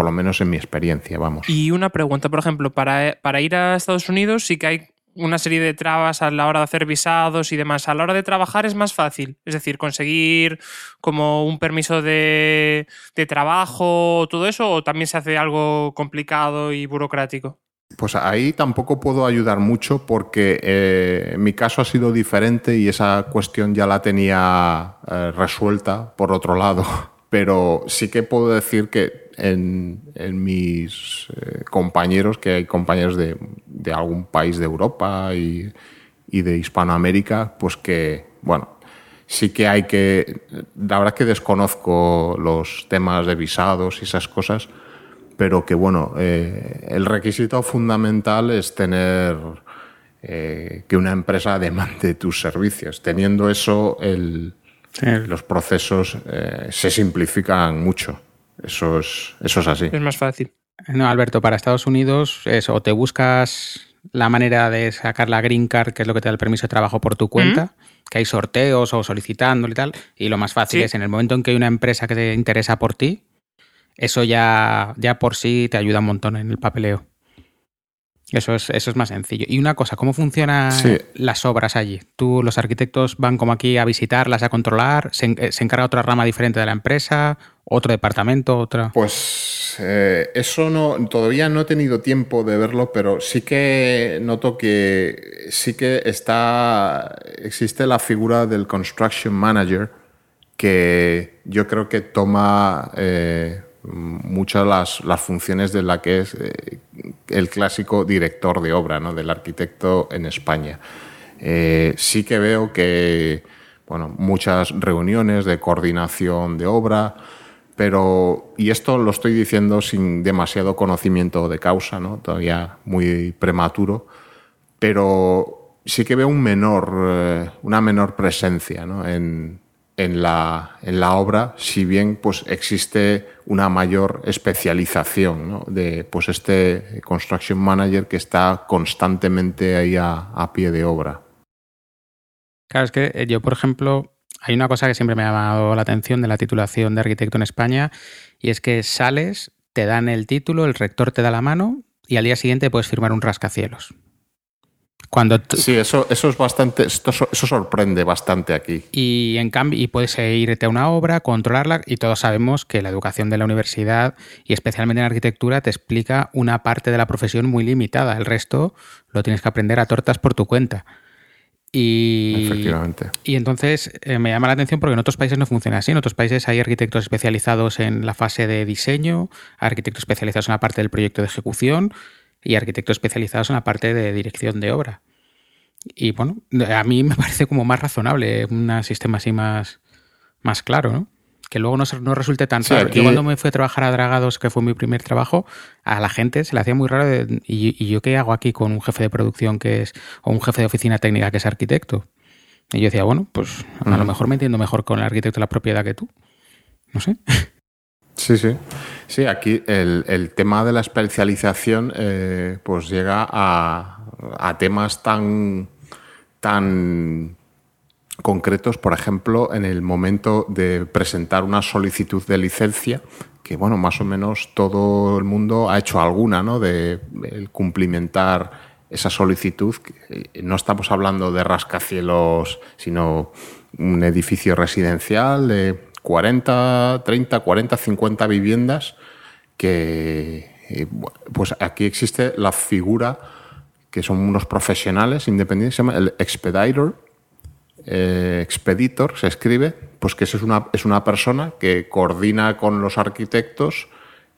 por lo menos en mi experiencia, vamos. Y una pregunta, por ejemplo, para, para ir a Estados Unidos sí que hay una serie de trabas a la hora de hacer visados y demás. A la hora de trabajar es más fácil. Es decir, conseguir como un permiso de, de trabajo, todo eso, o también se hace algo complicado y burocrático. Pues ahí tampoco puedo ayudar mucho porque eh, mi caso ha sido diferente y esa cuestión ya la tenía eh, resuelta por otro lado. Pero sí que puedo decir que en, mis eh, compañeros, que hay compañeros de, algún país de Europa y, de Hispanoamérica, pues que, bueno, sí que hay que, la verdad que desconozco los temas de visados y esas cosas, pero que bueno, eh, el requisito fundamental es tener eh, que una empresa demande tus servicios. Teniendo eso, el, los procesos eh, se simplifican mucho. Eso es, eso es así. Es más fácil. No, Alberto, para Estados Unidos es o te buscas la manera de sacar la green card, que es lo que te da el permiso de trabajo por tu cuenta, que hay sorteos o solicitándolo y tal, y lo más fácil Sí. es en el momento en que hay una empresa que te interesa por ti, eso ya, ya por sí te ayuda un montón en el papeleo. Eso es, eso es más sencillo. Y una cosa, ¿cómo funcionan Sí. las obras allí? ¿Tú, los arquitectos van como aquí a visitarlas, a controlar? ¿Se, eh, se encarga otra rama diferente de la empresa? ¿Otro departamento? ¿Otra? Pues eh, eso no, todavía no he tenido tiempo de verlo, pero sí que noto que sí que está, existe la figura del construction manager que yo creo que toma eh, muchas las, las funciones de la que es eh, el clásico director de obra, ¿no? del arquitecto en España. Eh, sí que veo que bueno, muchas reuniones de coordinación de obra, pero, y esto lo estoy diciendo sin demasiado conocimiento de causa, ¿no? todavía muy prematuro, pero sí que veo un menor, eh, una menor presencia ¿no? en, en, la, en la obra, si bien pues, existe una mayor especialización de pues, este construction manager que está constantemente ahí a, a pie de obra. Claro, es que eh, yo, por ejemplo, hay una cosa que siempre me ha llamado la atención de la titulación de arquitecto en España y es que sales, te dan el título, el rector te da la mano y al día siguiente puedes firmar un rascacielos. Cuando Sí, eso, eso es bastante, esto, eso sorprende bastante aquí. y en cambio y puedes eh, irte a una obra, controlarla y todos sabemos que la educación de la universidad y especialmente en arquitectura te explica una parte de la profesión muy limitada, el resto lo tienes que aprender a tortas por tu cuenta. Y, Efectivamente. y entonces eh, me llama la atención porque en otros países no funciona así. En otros países hay arquitectos especializados en la fase de diseño, arquitectos especializados en la parte del proyecto de ejecución y arquitectos especializados en la parte de dirección de obra. Y bueno, a mí me parece como más razonable un sistema así más, más claro, ¿no? Que luego no, no resulte tan Sí, raro. aquí- Yo cuando me fui a trabajar a Dragados, que fue mi primer trabajo, a la gente se le hacía muy raro. de, ¿y, y yo qué hago aquí con un jefe de producción que es, o un jefe de oficina técnica que es arquitecto? Y yo decía, bueno, pues a lo mejor me entiendo mejor con el arquitecto de la propiedad que tú. No sé. Sí, sí. Sí, aquí el, el tema de la especialización eh, pues llega a, a temas tan, tan concretos, por ejemplo, en el momento de presentar una solicitud de licencia, que bueno, más o menos todo el mundo ha hecho alguna, ¿no? De cumplimentar esa solicitud. eh, No estamos hablando de rascacielos, sino un edificio residencial de 40, 30, 40, 50 viviendas que eh, pues aquí existe la figura que son unos profesionales independientes, se llama el expediter, eh, expeditor se escribe, pues que es una, es una persona que coordina con los arquitectos,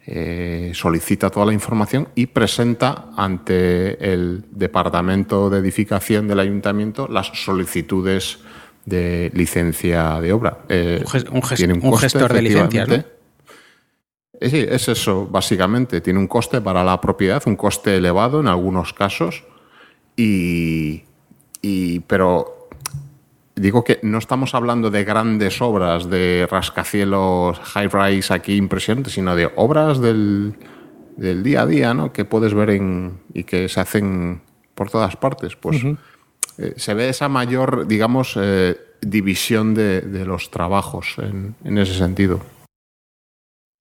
eh, solicita toda la información y presenta ante el departamento de edificación del ayuntamiento las solicitudes de licencia de obra. Eh, Un tiene un coste, gestor de licencias, ¿no? Eh, Sí, es eso, básicamente. Tiene un coste para la propiedad, un coste elevado en algunos casos, y, y- pero digo que no estamos hablando de grandes obras de rascacielos high-rise aquí impresionantes, sino de obras del, del día a día, ¿no? Que puedes ver en, y que se hacen por todas partes. Pues eh, se ve esa mayor, digamos, eh, división de, los trabajos en, en ese sentido.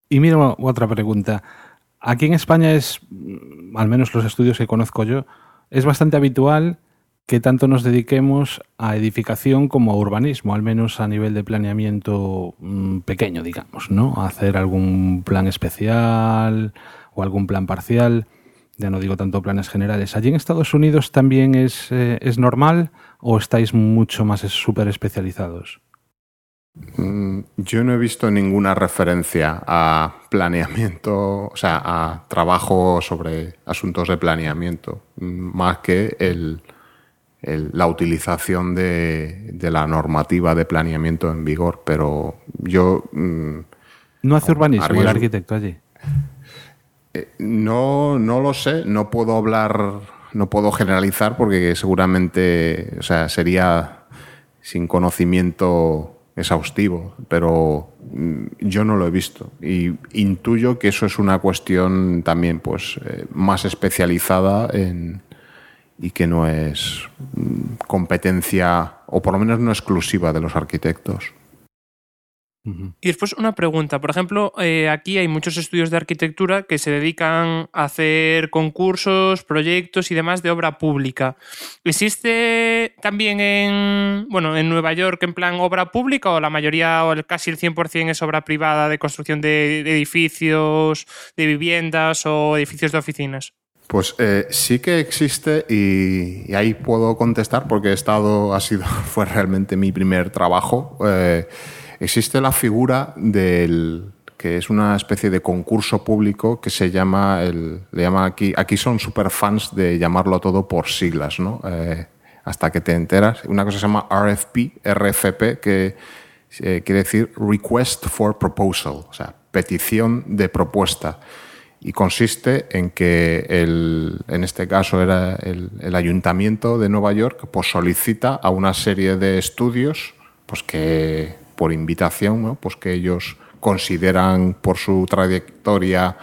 Y mira otra pregunta. Aquí en España es, mm, al menos los estudios que conozco yo, es bastante habitual que tanto nos dediquemos a edificación como a urbanismo, al menos a nivel de planeamiento mm, pequeño, digamos, ¿no? Hacer algún plan especial o algún plan parcial, ya no digo tanto planes generales. ¿Allí en Estados Unidos también es, eh, es normal o estáis mucho más súper especializados? Mm, Yo no he visto ninguna referencia a planeamiento, o sea, a trabajo sobre asuntos de planeamiento, mm, más que el, el- la utilización de, de la normativa de planeamiento en vigor. Pero yo, mm, ¿No hace urbanismo el arquitecto allí? Eh, no, no lo sé, no puedo hablar, no puedo generalizar porque seguramente o sea, sería sin conocimiento exhaustivo, pero mm, yo no lo he visto y intuyo que eso es una cuestión también pues eh, más especializada en, y que no es mm, competencia o por lo menos no exclusiva de los arquitectos. Y después una pregunta. Por ejemplo, eh, aquí hay muchos estudios de arquitectura que se dedican a hacer concursos, proyectos y demás de obra pública. ¿Existe también en, bueno, en Nueva York en plan obra pública o la mayoría o casi el 100% es obra privada de construcción de, edificios, de viviendas o edificios de oficinas? Pues eh, sí que existe y, ahí puedo contestar porque he estado, ha sido, fue realmente mi primer trabajo. Eh, Existe la figura del que es una especie de concurso público que se llama, el, le llama aquí, aquí son super fans de llamarlo todo por siglas, ¿no? Eh, hasta que te enteras. Una cosa se llama RFP, RFP, que eh, quiere decir Request for Proposal, o sea, petición de propuesta. Y consiste en que, el, en este caso era el, ayuntamiento de Nueva York, pues solicita a una serie de estudios pues que por invitación, pues que ellos consideran por su trayectoria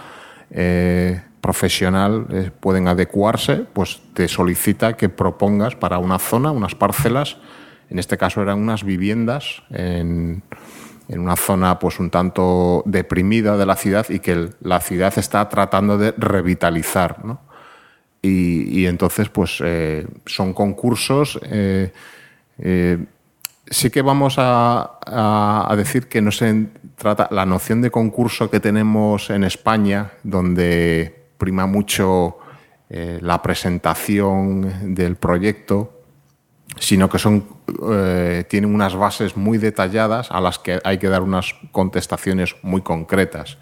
eh, profesional eh, pueden adecuarse, pues te solicita que propongas para una zona, unas parcelas, en este caso eran unas viviendas en, una zona pues un tanto deprimida de la ciudad y que la ciudad está tratando de revitalizar. Y, entonces pues eh, son concursos sí que vamos a, decir que no se trata la noción de concurso que tenemos en España, donde prima mucho eh, la presentación del proyecto, sino que son eh, tienen unas bases muy detalladas a las que hay que dar unas contestaciones muy concretas.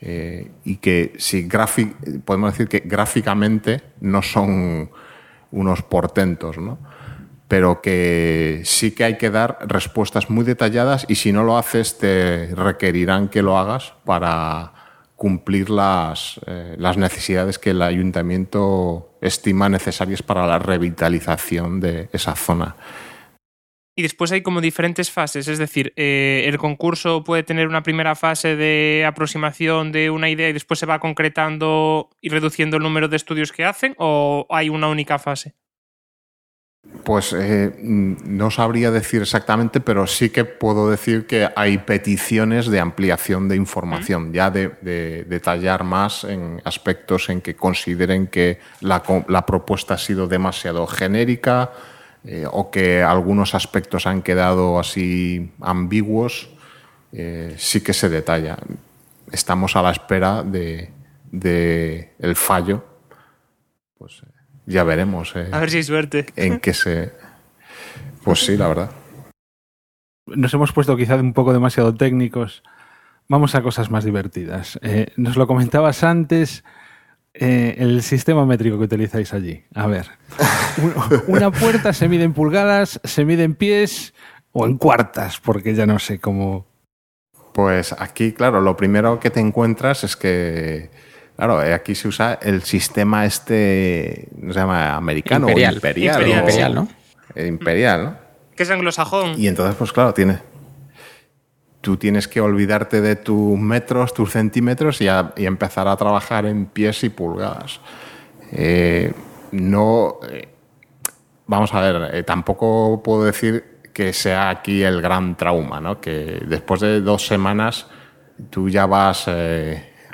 Eh, y que si podemos decir que gráficamente no son unos portentos, ¿no? Pero que sí que hay que dar respuestas muy detalladas y si no lo haces te requerirán que lo hagas para cumplir las, eh, las necesidades que el ayuntamiento estima necesarias para la revitalización de esa zona. Y después hay como diferentes fases, es decir, eh, el concurso puede tener una primera fase de aproximación de una idea y después se va concretando y reduciendo el número de estudios que hacen o hay una única fase. Pues eh, no sabría decir exactamente, pero sí que puedo decir que hay peticiones de ampliación de información, ya de, detallar más en aspectos en que consideren que la, propuesta ha sido demasiado genérica eh, o que algunos aspectos han quedado así ambiguos, eh, sí que se detalla. Estamos a la espera de, el fallo. Pues, ya veremos. Eh, a ver si hay suerte. En qué se. Pues sí, la verdad. Nos hemos puesto quizá un poco demasiado técnicos. Vamos a cosas más divertidas. Eh, nos lo comentabas antes. Eh, el sistema métrico que utilizáis allí. A ver, una puerta se mide en pulgadas, se mide en pies o en cuartas, porque ya no sé cómo. Pues aquí, claro, lo primero que te encuentras es que Claro, eh, aquí se usa el sistema este, ¿no se llama americano? Imperial. imperial, imperial, ¿no? imperial, ¿no? Que es anglosajón. Y entonces, pues claro, tiene, tú tienes que olvidarte de tus metros, tus centímetros y, empezar a trabajar en pies y pulgadas. Eh, no, eh, vamos a ver, tampoco puedo decir que sea aquí el gran trauma, ¿no? Que después de dos semanas tú ya vas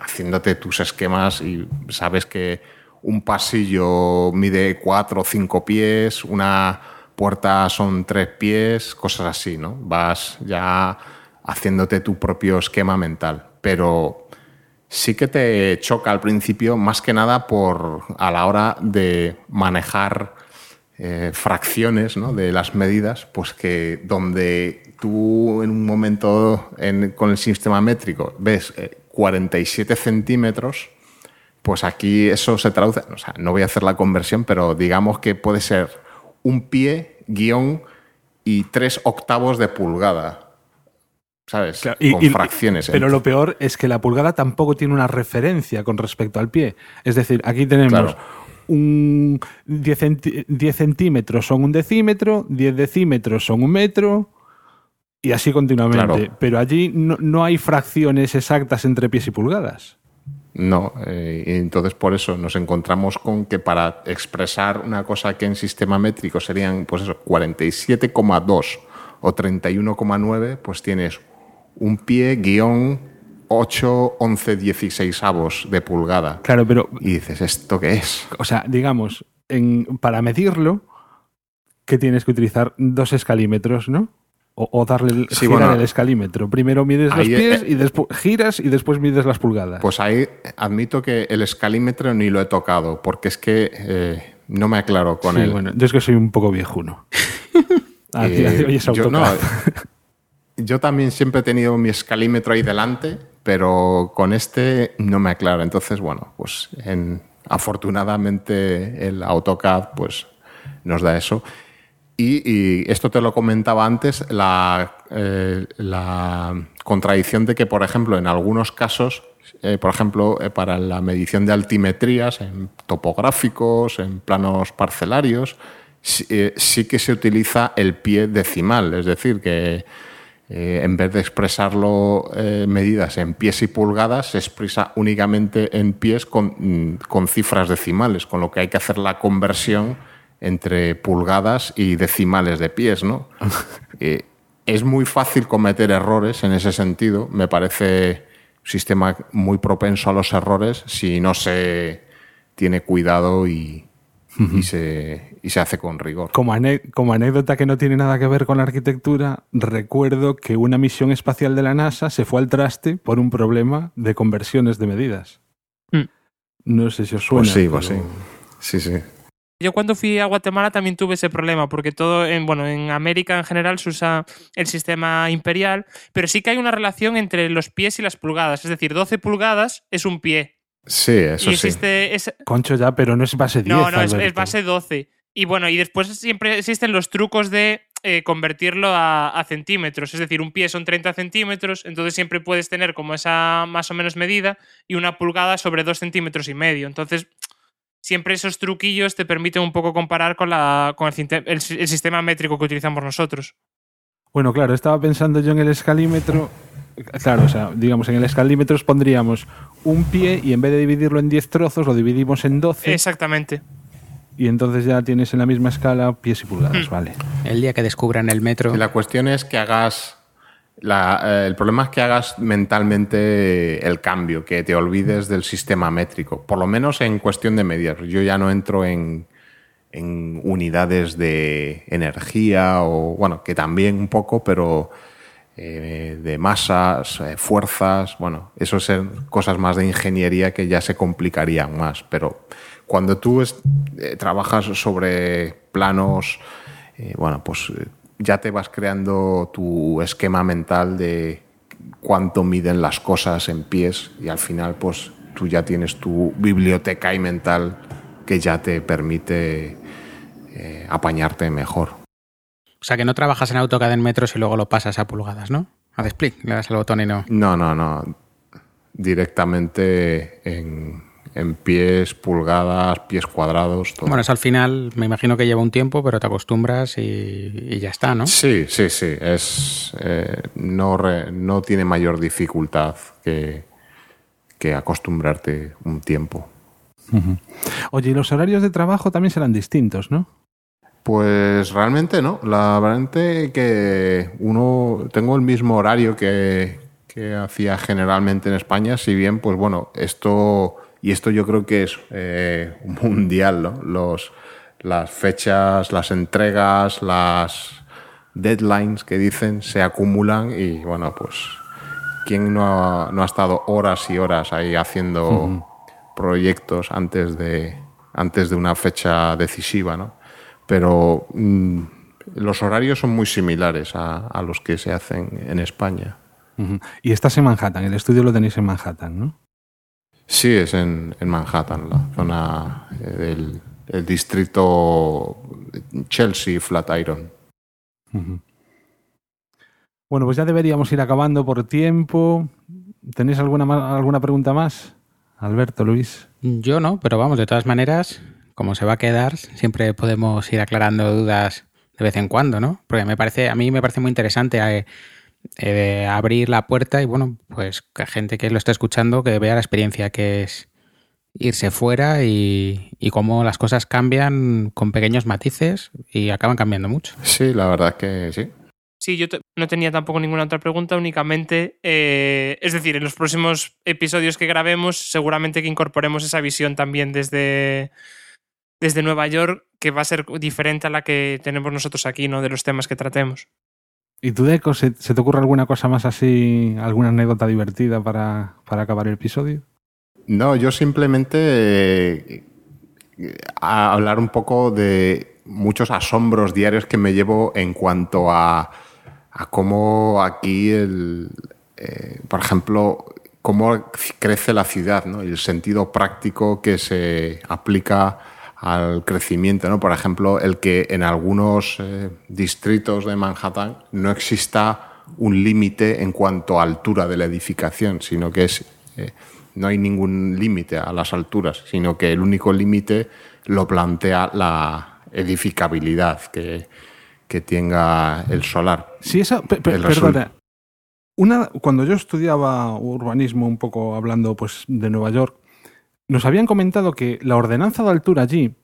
haciéndote tus esquemas y sabes que un pasillo mide cuatro o cinco pies, una puerta son tres pies, cosas así, ¿no? Vas ya haciéndote tu propio esquema mental. Pero sí que te choca al principio, más que nada por a la hora de manejar eh, fracciones ¿no? de las medidas, pues que donde tú en un momento con el sistema métrico ves eh, 47 centímetros, pues aquí eso se traduce, o sea, no voy a hacer la conversión, pero digamos que puede ser un pie, guion y tres octavos de pulgada. ¿sabes? Claro, y- con y- fracciones. Pero lo peor es que la pulgada tampoco tiene una referencia con respecto al pie. Es decir, aquí tenemos Claro. un 10, centi- 10 centímetros son un decímetro, 10 decímetros son un metro y así continuamente. Claro. Pero allí no, no hay fracciones exactas entre pies y pulgadas. No, eh, entonces por eso nos encontramos con que para expresar una cosa que en sistema métrico serían, pues eso, 47,2 o 31,9, pues tienes un pie guion 8, 11, 16 avos de pulgada. Claro, pero, Y dices, ¿esto qué es? o sea, digamos, en, para medirlo, que tienes que utilizar dos escalímetros, ¿no? O, o darle el, Sí, girar bueno, el escalímetro. Primero mides los ahí, pies eh, y después giras y después mides las pulgadas. Pues ahí admito que el escalímetro ni lo he tocado, porque es que eh, no me aclaro con sí, él. bueno, yo es que soy un poco viejuno. Ah, Eh, yo, no, yo también siempre he tenido mi escalímetro ahí delante, pero con este no me aclaro. Entonces, bueno, pues en- afortunadamente el AutoCAD pues, nos da eso. Y, esto te lo comentaba antes, la, eh, la contradicción de que, por ejemplo, en algunos casos, eh, por ejemplo, eh, para la medición de altimetrías en topográficos, en planos parcelarios, sí, que se utiliza el pie decimal, es decir, que en vez de expresarlo medidas en pies y pulgadas, se expresa únicamente en pies con, mm, con cifras decimales, con lo que hay que hacer la conversión entre pulgadas y decimales de pies, ¿no? Eh, es muy fácil cometer errores en ese sentido. Me parece un sistema muy propenso a los errores si no se tiene cuidado y, y se, y se hace con rigor. Como, como anécdota que no tiene nada que ver con la arquitectura, recuerdo que una misión espacial de la NASA se fue al traste por un problema de conversiones de medidas. Mm. No sé si os suena. Pues sí, pues sí. Sí, sí. Yo cuando fui a Guatemala también tuve ese problema, porque todo, en, bueno, en América en general se usa el sistema imperial, pero sí que hay una relación entre los pies y las pulgadas. Es decir, 12 pulgadas es un pie. Sí, eso y sí. esa- Concho ya, pero no es base 10. No, no, es, es base 12. Y bueno, y después siempre existen los trucos de eh, convertirlo a, a centímetros. Es decir, un pie son 30 centímetros, entonces siempre puedes tener como esa más o menos medida y una pulgada sobre 2 centímetros y medio. Entonces, siempre esos truquillos te permiten un poco comparar con, la, con el, sistema métrico que utilizamos nosotros. Bueno, claro, estaba pensando yo en el escalímetro. Claro, o sea, digamos, en el escalímetro os pondríamos un pie y en vez de dividirlo en 10 trozos, lo dividimos en 12 Exactamente. y entonces ya tienes en la misma escala pies y Hmm. pulgadas, vale. El día que descubran el metro. Y la cuestión es que hagas. La- eh, el problema es que hagas mentalmente el cambio, que te olvides del sistema métrico, por lo menos en cuestión de medidas. Yo ya no entro en, en unidades de energía o, bueno, que también un poco, pero eh, de masas, eh, fuerzas, bueno, eso son cosas más de ingeniería que ya se complicarían más. Pero cuando tú es- eh, trabajas sobre planos, bueno, pues ya te vas creando tu esquema mental de cuánto miden las cosas en pies y al final pues tú ya tienes tu biblioteca y mental que ya te permite eh, apañarte mejor. O sea, que no trabajas en AutoCAD en metros y luego lo pasas a pulgadas, ¿no? A Desplit, le das al botón y no. No, no, no. Directamente en, en pies, pulgadas, pies cuadrados, todo. Bueno, eso al final me imagino que lleva un tiempo, pero te acostumbras y, y ya está, ¿no? Sí, sí, sí. Es, eh, no, re- no tiene mayor dificultad que, que acostumbrarte un tiempo. Oye, y los horarios de trabajo también serán distintos, ¿no? Pues realmente no. La verdad que uno tengo el mismo horario que, que hacía generalmente en España, si bien, pues bueno, esto y esto yo creo que es eh, mundial, ¿no? Los, las fechas, las entregas, las deadlines que dicen se acumulan y bueno, pues quién no ha, no ha estado horas y horas ahí haciendo proyectos antes de antes de una fecha decisiva, ¿no? Pero mm, los horarios son muy similares a, a los que se hacen en España. Y estás en Manhattan, el estudio lo tenéis en Manhattan, ¿no? Sí, es en, en Manhattan, la zona eh, del el distrito Chelsea Flatiron. Bueno, pues ya deberíamos ir acabando por tiempo. ¿Tenéis alguna, alguna pregunta más? Alberto, Luis. Yo no, pero vamos, de todas maneras, como se va a quedar, siempre podemos ir aclarando dudas de vez en cuando, ¿no? Porque me parece, a mí me parece muy interesante eh, abrir la puerta y bueno, pues que gente que lo esté escuchando que vea la experiencia que es irse fuera y, y cómo las cosas cambian con pequeños matices y acaban cambiando mucho. Sí, la verdad que sí. Sí, yo no tenía tampoco ninguna otra pregunta, únicamente, eh, es decir, en los próximos episodios que grabemos, seguramente que incorporemos esa visión también desde, desde Nueva York, que va a ser diferente a la que tenemos nosotros aquí, ¿no? De los temas que tratemos. ¿Y tú, Deco, se, te ocurre alguna cosa más así, alguna anécdota divertida para, para acabar el episodio? No, yo simplemente eh, hablar un poco de muchos asombros diarios que me llevo en cuanto a, a cómo aquí, el, eh, por ejemplo, cómo crece la ciudad, ¿no? el sentido práctico que se aplica al crecimiento. ¿no? Por ejemplo, el que en algunos eh, distritos de Manhattan no exista un límite en cuanto a altura de la edificación, sino que es, eh, no hay ningún límite a las alturas, sino que el único límite lo plantea la edificabilidad que, que tenga el solar. Sí, esa, perdona. Una, cuando yo estudiaba urbanismo, un poco hablando pues, de Nueva York, nos habían comentado que la ordenanza de altura allí,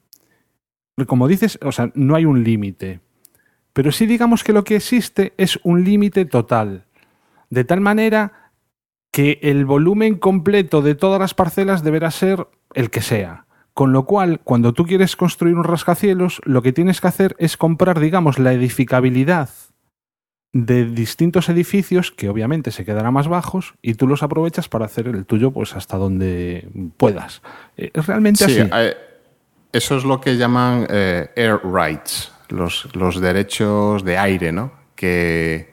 como dices, o sea, no hay un límite. Pero sí digamos que lo que existe es un límite total. De tal manera que el volumen completo de todas las parcelas deberá ser el que sea. Con lo cual, cuando tú quieres construir un rascacielos, lo que tienes que hacer es comprar, digamos, la edificabilidad de distintos edificios que obviamente se quedarán más bajos y tú los aprovechas para hacer el tuyo pues hasta donde puedas. Eh, Es realmente Sí, así. eh, eso es lo que llaman eh, air rights, los, los derechos de aire, ¿no? Que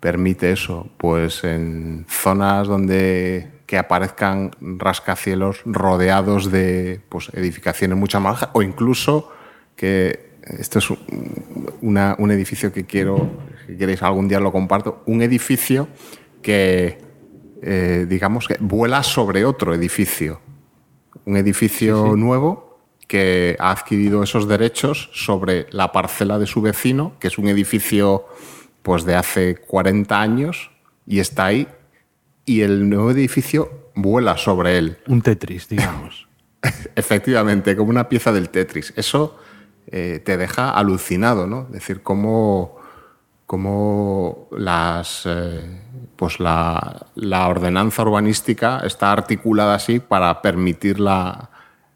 permite eso, pues en zonas donde que aparezcan rascacielos rodeados de pues, edificaciones mucho más bajas o incluso que esto es un- una- un edificio que quiero, si queréis algún día lo comparto, un edificio que eh, digamos que vuela sobre otro edificio un edificio nuevo que ha adquirido esos derechos sobre la parcela de su vecino, que es un edificio pues de hace 40 años y está ahí y el nuevo edificio vuela sobre él. Un Tetris, digamos. Efectivamente, como una pieza del Tetris. Eso eh, te deja alucinado, ¿no? Es decir, cómo, cómo eh, pues la, la ordenanza urbanística está articulada así para permitir la,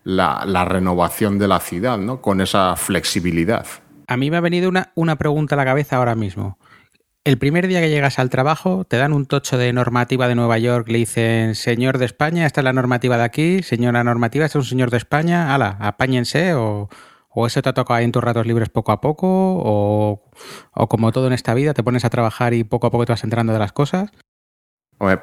la, la renovación de la ciudad, ¿no? Con esa flexibilidad. A mí me ha venido una, una pregunta a la cabeza ahora mismo. El primer día que llegas al trabajo, te dan un tocho de normativa de Nueva York, le dicen, señor de España, esta es la normativa de aquí, señora normativa, este es un señor de España, ala, apáñense, o, o eso te ha tocado en tus ratos libres poco a poco, o, o como todo en esta vida, te pones a trabajar y poco a poco te vas enterando de las cosas.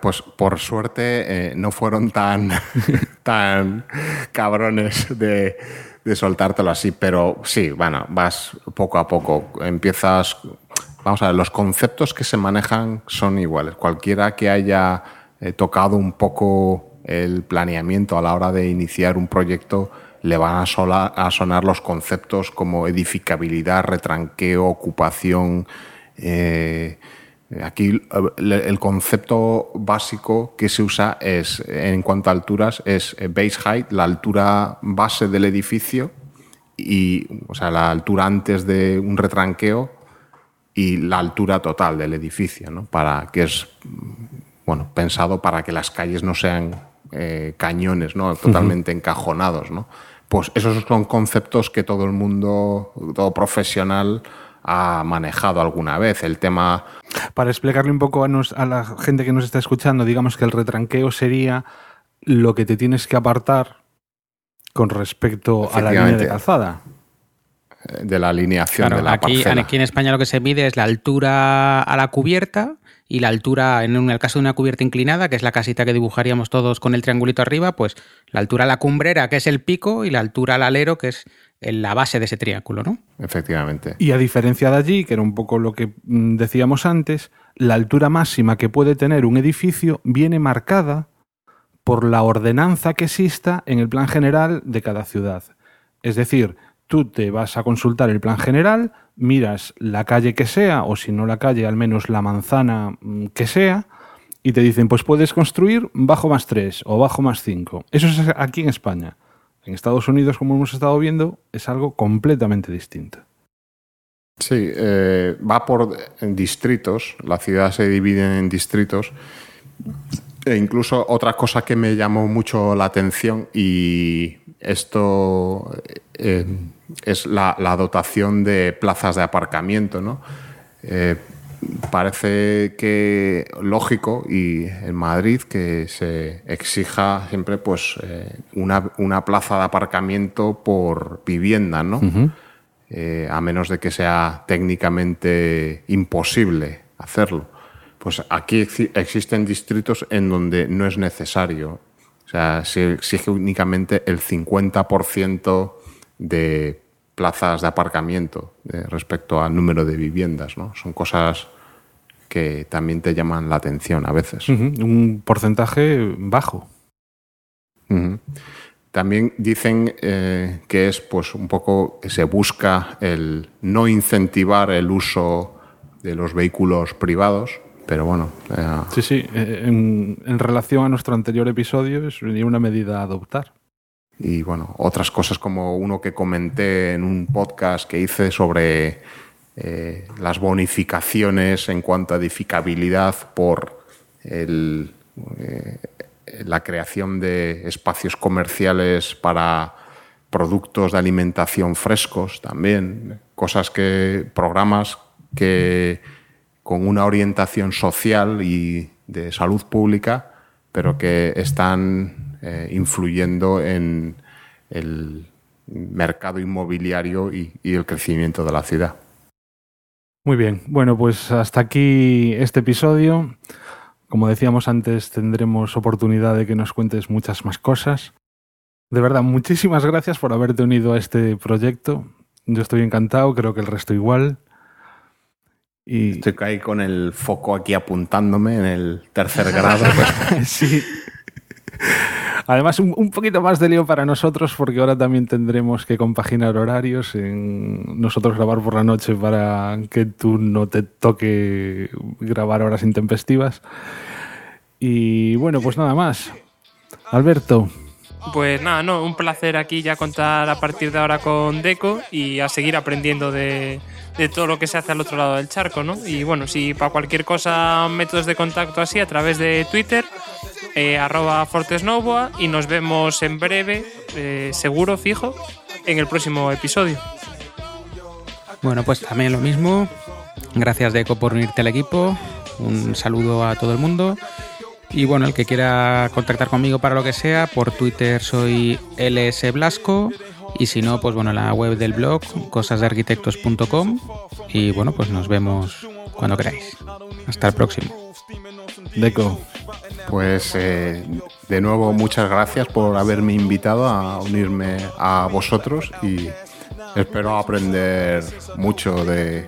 Pues por suerte eh, no fueron tan, tan cabrones de, de soltártelo así, pero sí, bueno, vas poco a poco, empiezas, vamos a ver, los conceptos que se manejan son iguales. Cualquiera que haya eh, tocado un poco el planeamiento a la hora de iniciar un proyecto, le van a, sola- a sonar los conceptos como edificabilidad, retranqueo, ocupación. eh, Aquí eh, el concepto básico que se usa es, en cuanto a alturas, es base height, la altura base del edificio, y, o sea, la altura antes de un retranqueo y la altura total del edificio, ¿no? Para que es bueno, pensado para que las calles no sean eh, cañones, ¿no? Totalmente encajonados, ¿no? Pues esos son conceptos que todo el mundo, todo profesional ha manejado alguna vez. El tema Para explicarle un poco a, nos- a la gente que nos está escuchando, digamos que el retranqueo sería lo que te tienes que apartar con respecto a la línea de calzada. de la alineación Claro, de la aquí, parcela. aquí en España lo que se mide es la altura a la cubierta y la altura, en el caso de una cubierta inclinada, que es la casita que dibujaríamos todos con el triangulito arriba, pues la altura a la cumbrera, que es el pico, y la altura al alero, que es la base de ese triángulo, ¿no? Efectivamente. Y a diferencia de allí, que era un poco lo que mm, decíamos antes, la altura máxima que puede tener un edificio viene marcada por la ordenanza que exista en el plan general de cada ciudad. Es decir, tú te vas a consultar el plan general, miras la calle que sea, o si no la calle, al menos la manzana mm, que sea, y te dicen, pues puedes construir bajo más 3 o bajo más 5. Eso es aquí en España. En Estados Unidos, como hemos estado viendo, es algo completamente distinto. Sí, eh, va por distritos, la ciudad se divide en distritos. E incluso otra cosa que me llamó mucho la atención y esto eh, es la, dotación de plazas de aparcamiento. ¿no? Eh, parece que lógico y en Madrid que se exija siempre pues una, plaza de aparcamiento por vivienda, ¿no? Eh, a menos de que sea técnicamente imposible hacerlo. Pues aquí existen distritos en donde no es necesario. O sea, se exige únicamente el 50% de plazas de aparcamiento eh, respecto al número de viviendas. ¿no? Son cosas que también te llaman la atención a veces. Un porcentaje bajo. También dicen eh, que es pues un poco se busca el no incentivar el uso de los vehículos privados, pero bueno. Eh, sí, sí. Eh, en, relación a nuestro anterior episodio es una medida a adoptar. Y bueno, otras cosas como uno que comenté en un podcast que hice sobre las bonificaciones en cuanto a edificabilidad por el la creación de espacios comerciales para productos de alimentación frescos también, cosas que, programas que con una orientación social y de salud pública, pero que están eh, influyendo en el mercado inmobiliario y el crecimiento de la ciudad. Muy bien, bueno, pues hasta aquí este episodio. Como decíamos antes, tendremos oportunidad de que nos cuentes muchas más cosas. De verdad, muchísimas gracias por haberte unido a este proyecto. Yo estoy encantado, creo que el resto igual. Y... Estoy ahí con el foco aquí apuntándome en el tercer grado. Pues. sí. Además, un, poquito más de lío para nosotros porque ahora también tendremos que compaginar horarios, en nosotros grabar por la noche para que tú no te toque grabar horas intempestivas. Y bueno, pues nada más. Alberto. Pues nada, no, un placer aquí ya contar a partir de ahora con Deco y a seguir aprendiendo de, de todo lo que se hace al otro lado del charco, ¿no? Y bueno, si para cualquier cosa, métodos de contacto así a través de Twitter, eh, arroba Fortesnovoa y nos vemos en breve, eh, seguro, fijo, en el próximo episodio. Bueno, pues también lo mismo. Gracias Deco por unirte al equipo. Un saludo a todo el mundo. Y bueno, el que quiera contactar conmigo para lo que sea, por Twitter soy LS Blasco. Y si no, pues bueno, la web del blog, cosasdearquitectos.com. Y bueno, pues nos vemos cuando queráis. Hasta el próximo. Deco. Pues eh, de nuevo muchas gracias por haberme invitado a unirme a vosotros y espero aprender mucho de,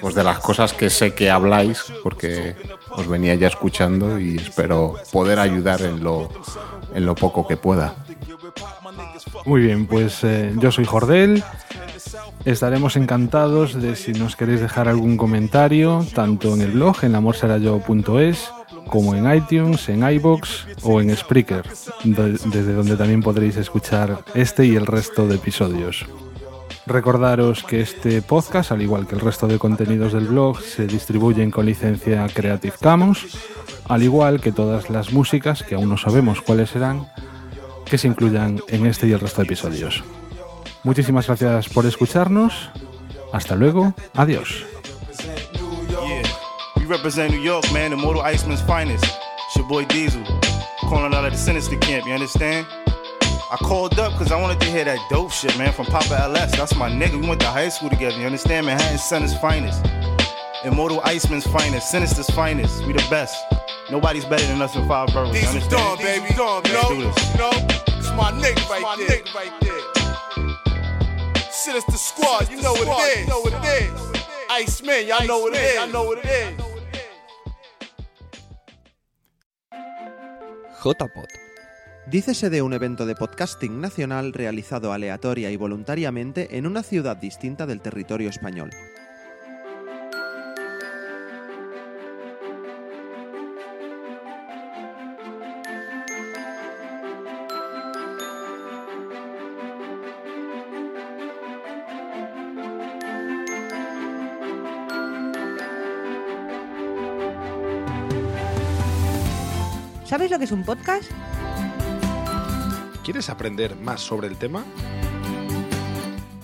pues de las cosas que sé que habláis porque os venía ya escuchando y espero poder ayudar en lo, en lo poco que pueda. Muy bien, pues eh, yo soy Jordel. Estaremos encantados de si nos queréis dejar algún comentario, tanto en el blog, en amorserayo.es, como en iTunes, en iBox o en Spreaker, desde donde también podréis escuchar este y el resto de episodios. Recordaros que este podcast, al igual que el resto de contenidos del blog, se distribuyen con licencia Creative Commons, al igual que todas las músicas, que aún no sabemos cuáles serán, que se incluyan en este y el resto de episodios. Muchísimas gracias por escucharnos. Hasta luego. Adiós. I called up because I wanted to hear that dope shit, man, from Papa LS. That's my nigga. We went to high school together, you understand? Manhattan's Center's finest. Immortal Iceman's finest, Sinister's finest. We the best. Nobody's better than us in five boroughs. This is done, baby. Let's do this. No, it's my nigga right there. Nigga right there. Sinister squad, you know what it is. You know what it is. Iceman, y'all know what it is. I know what it is. JPod. Dícese de un evento de podcasting nacional realizado aleatoria y voluntariamente en una ciudad distinta del territorio español. Que es un podcast? ¿Quieres aprender más sobre el tema?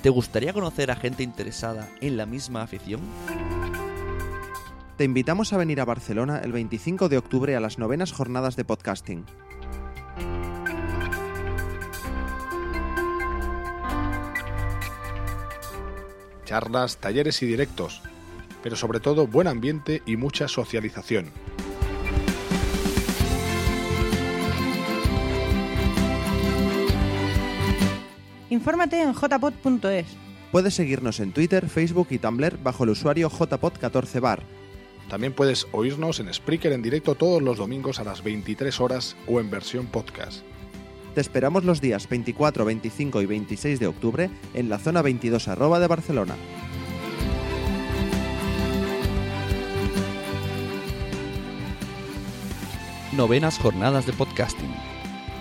¿Te gustaría conocer a gente interesada en la misma afición? Te invitamos a venir a Barcelona el 25 de octubre a las novenas jornadas de podcasting. Charlas, talleres y directos, pero sobre todo buen ambiente y mucha socialización. Infórmate en jpod.es. Puedes seguirnos en Twitter, Facebook y Tumblr bajo el usuario jpod14bar. También puedes oírnos en Spreaker en directo todos los domingos a las 23 horas o en versión podcast. Te esperamos los días 24, 25 y 26 de octubre en la zona 22 arroba de Barcelona. Novenas jornadas de podcasting.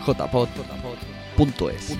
jpod.es.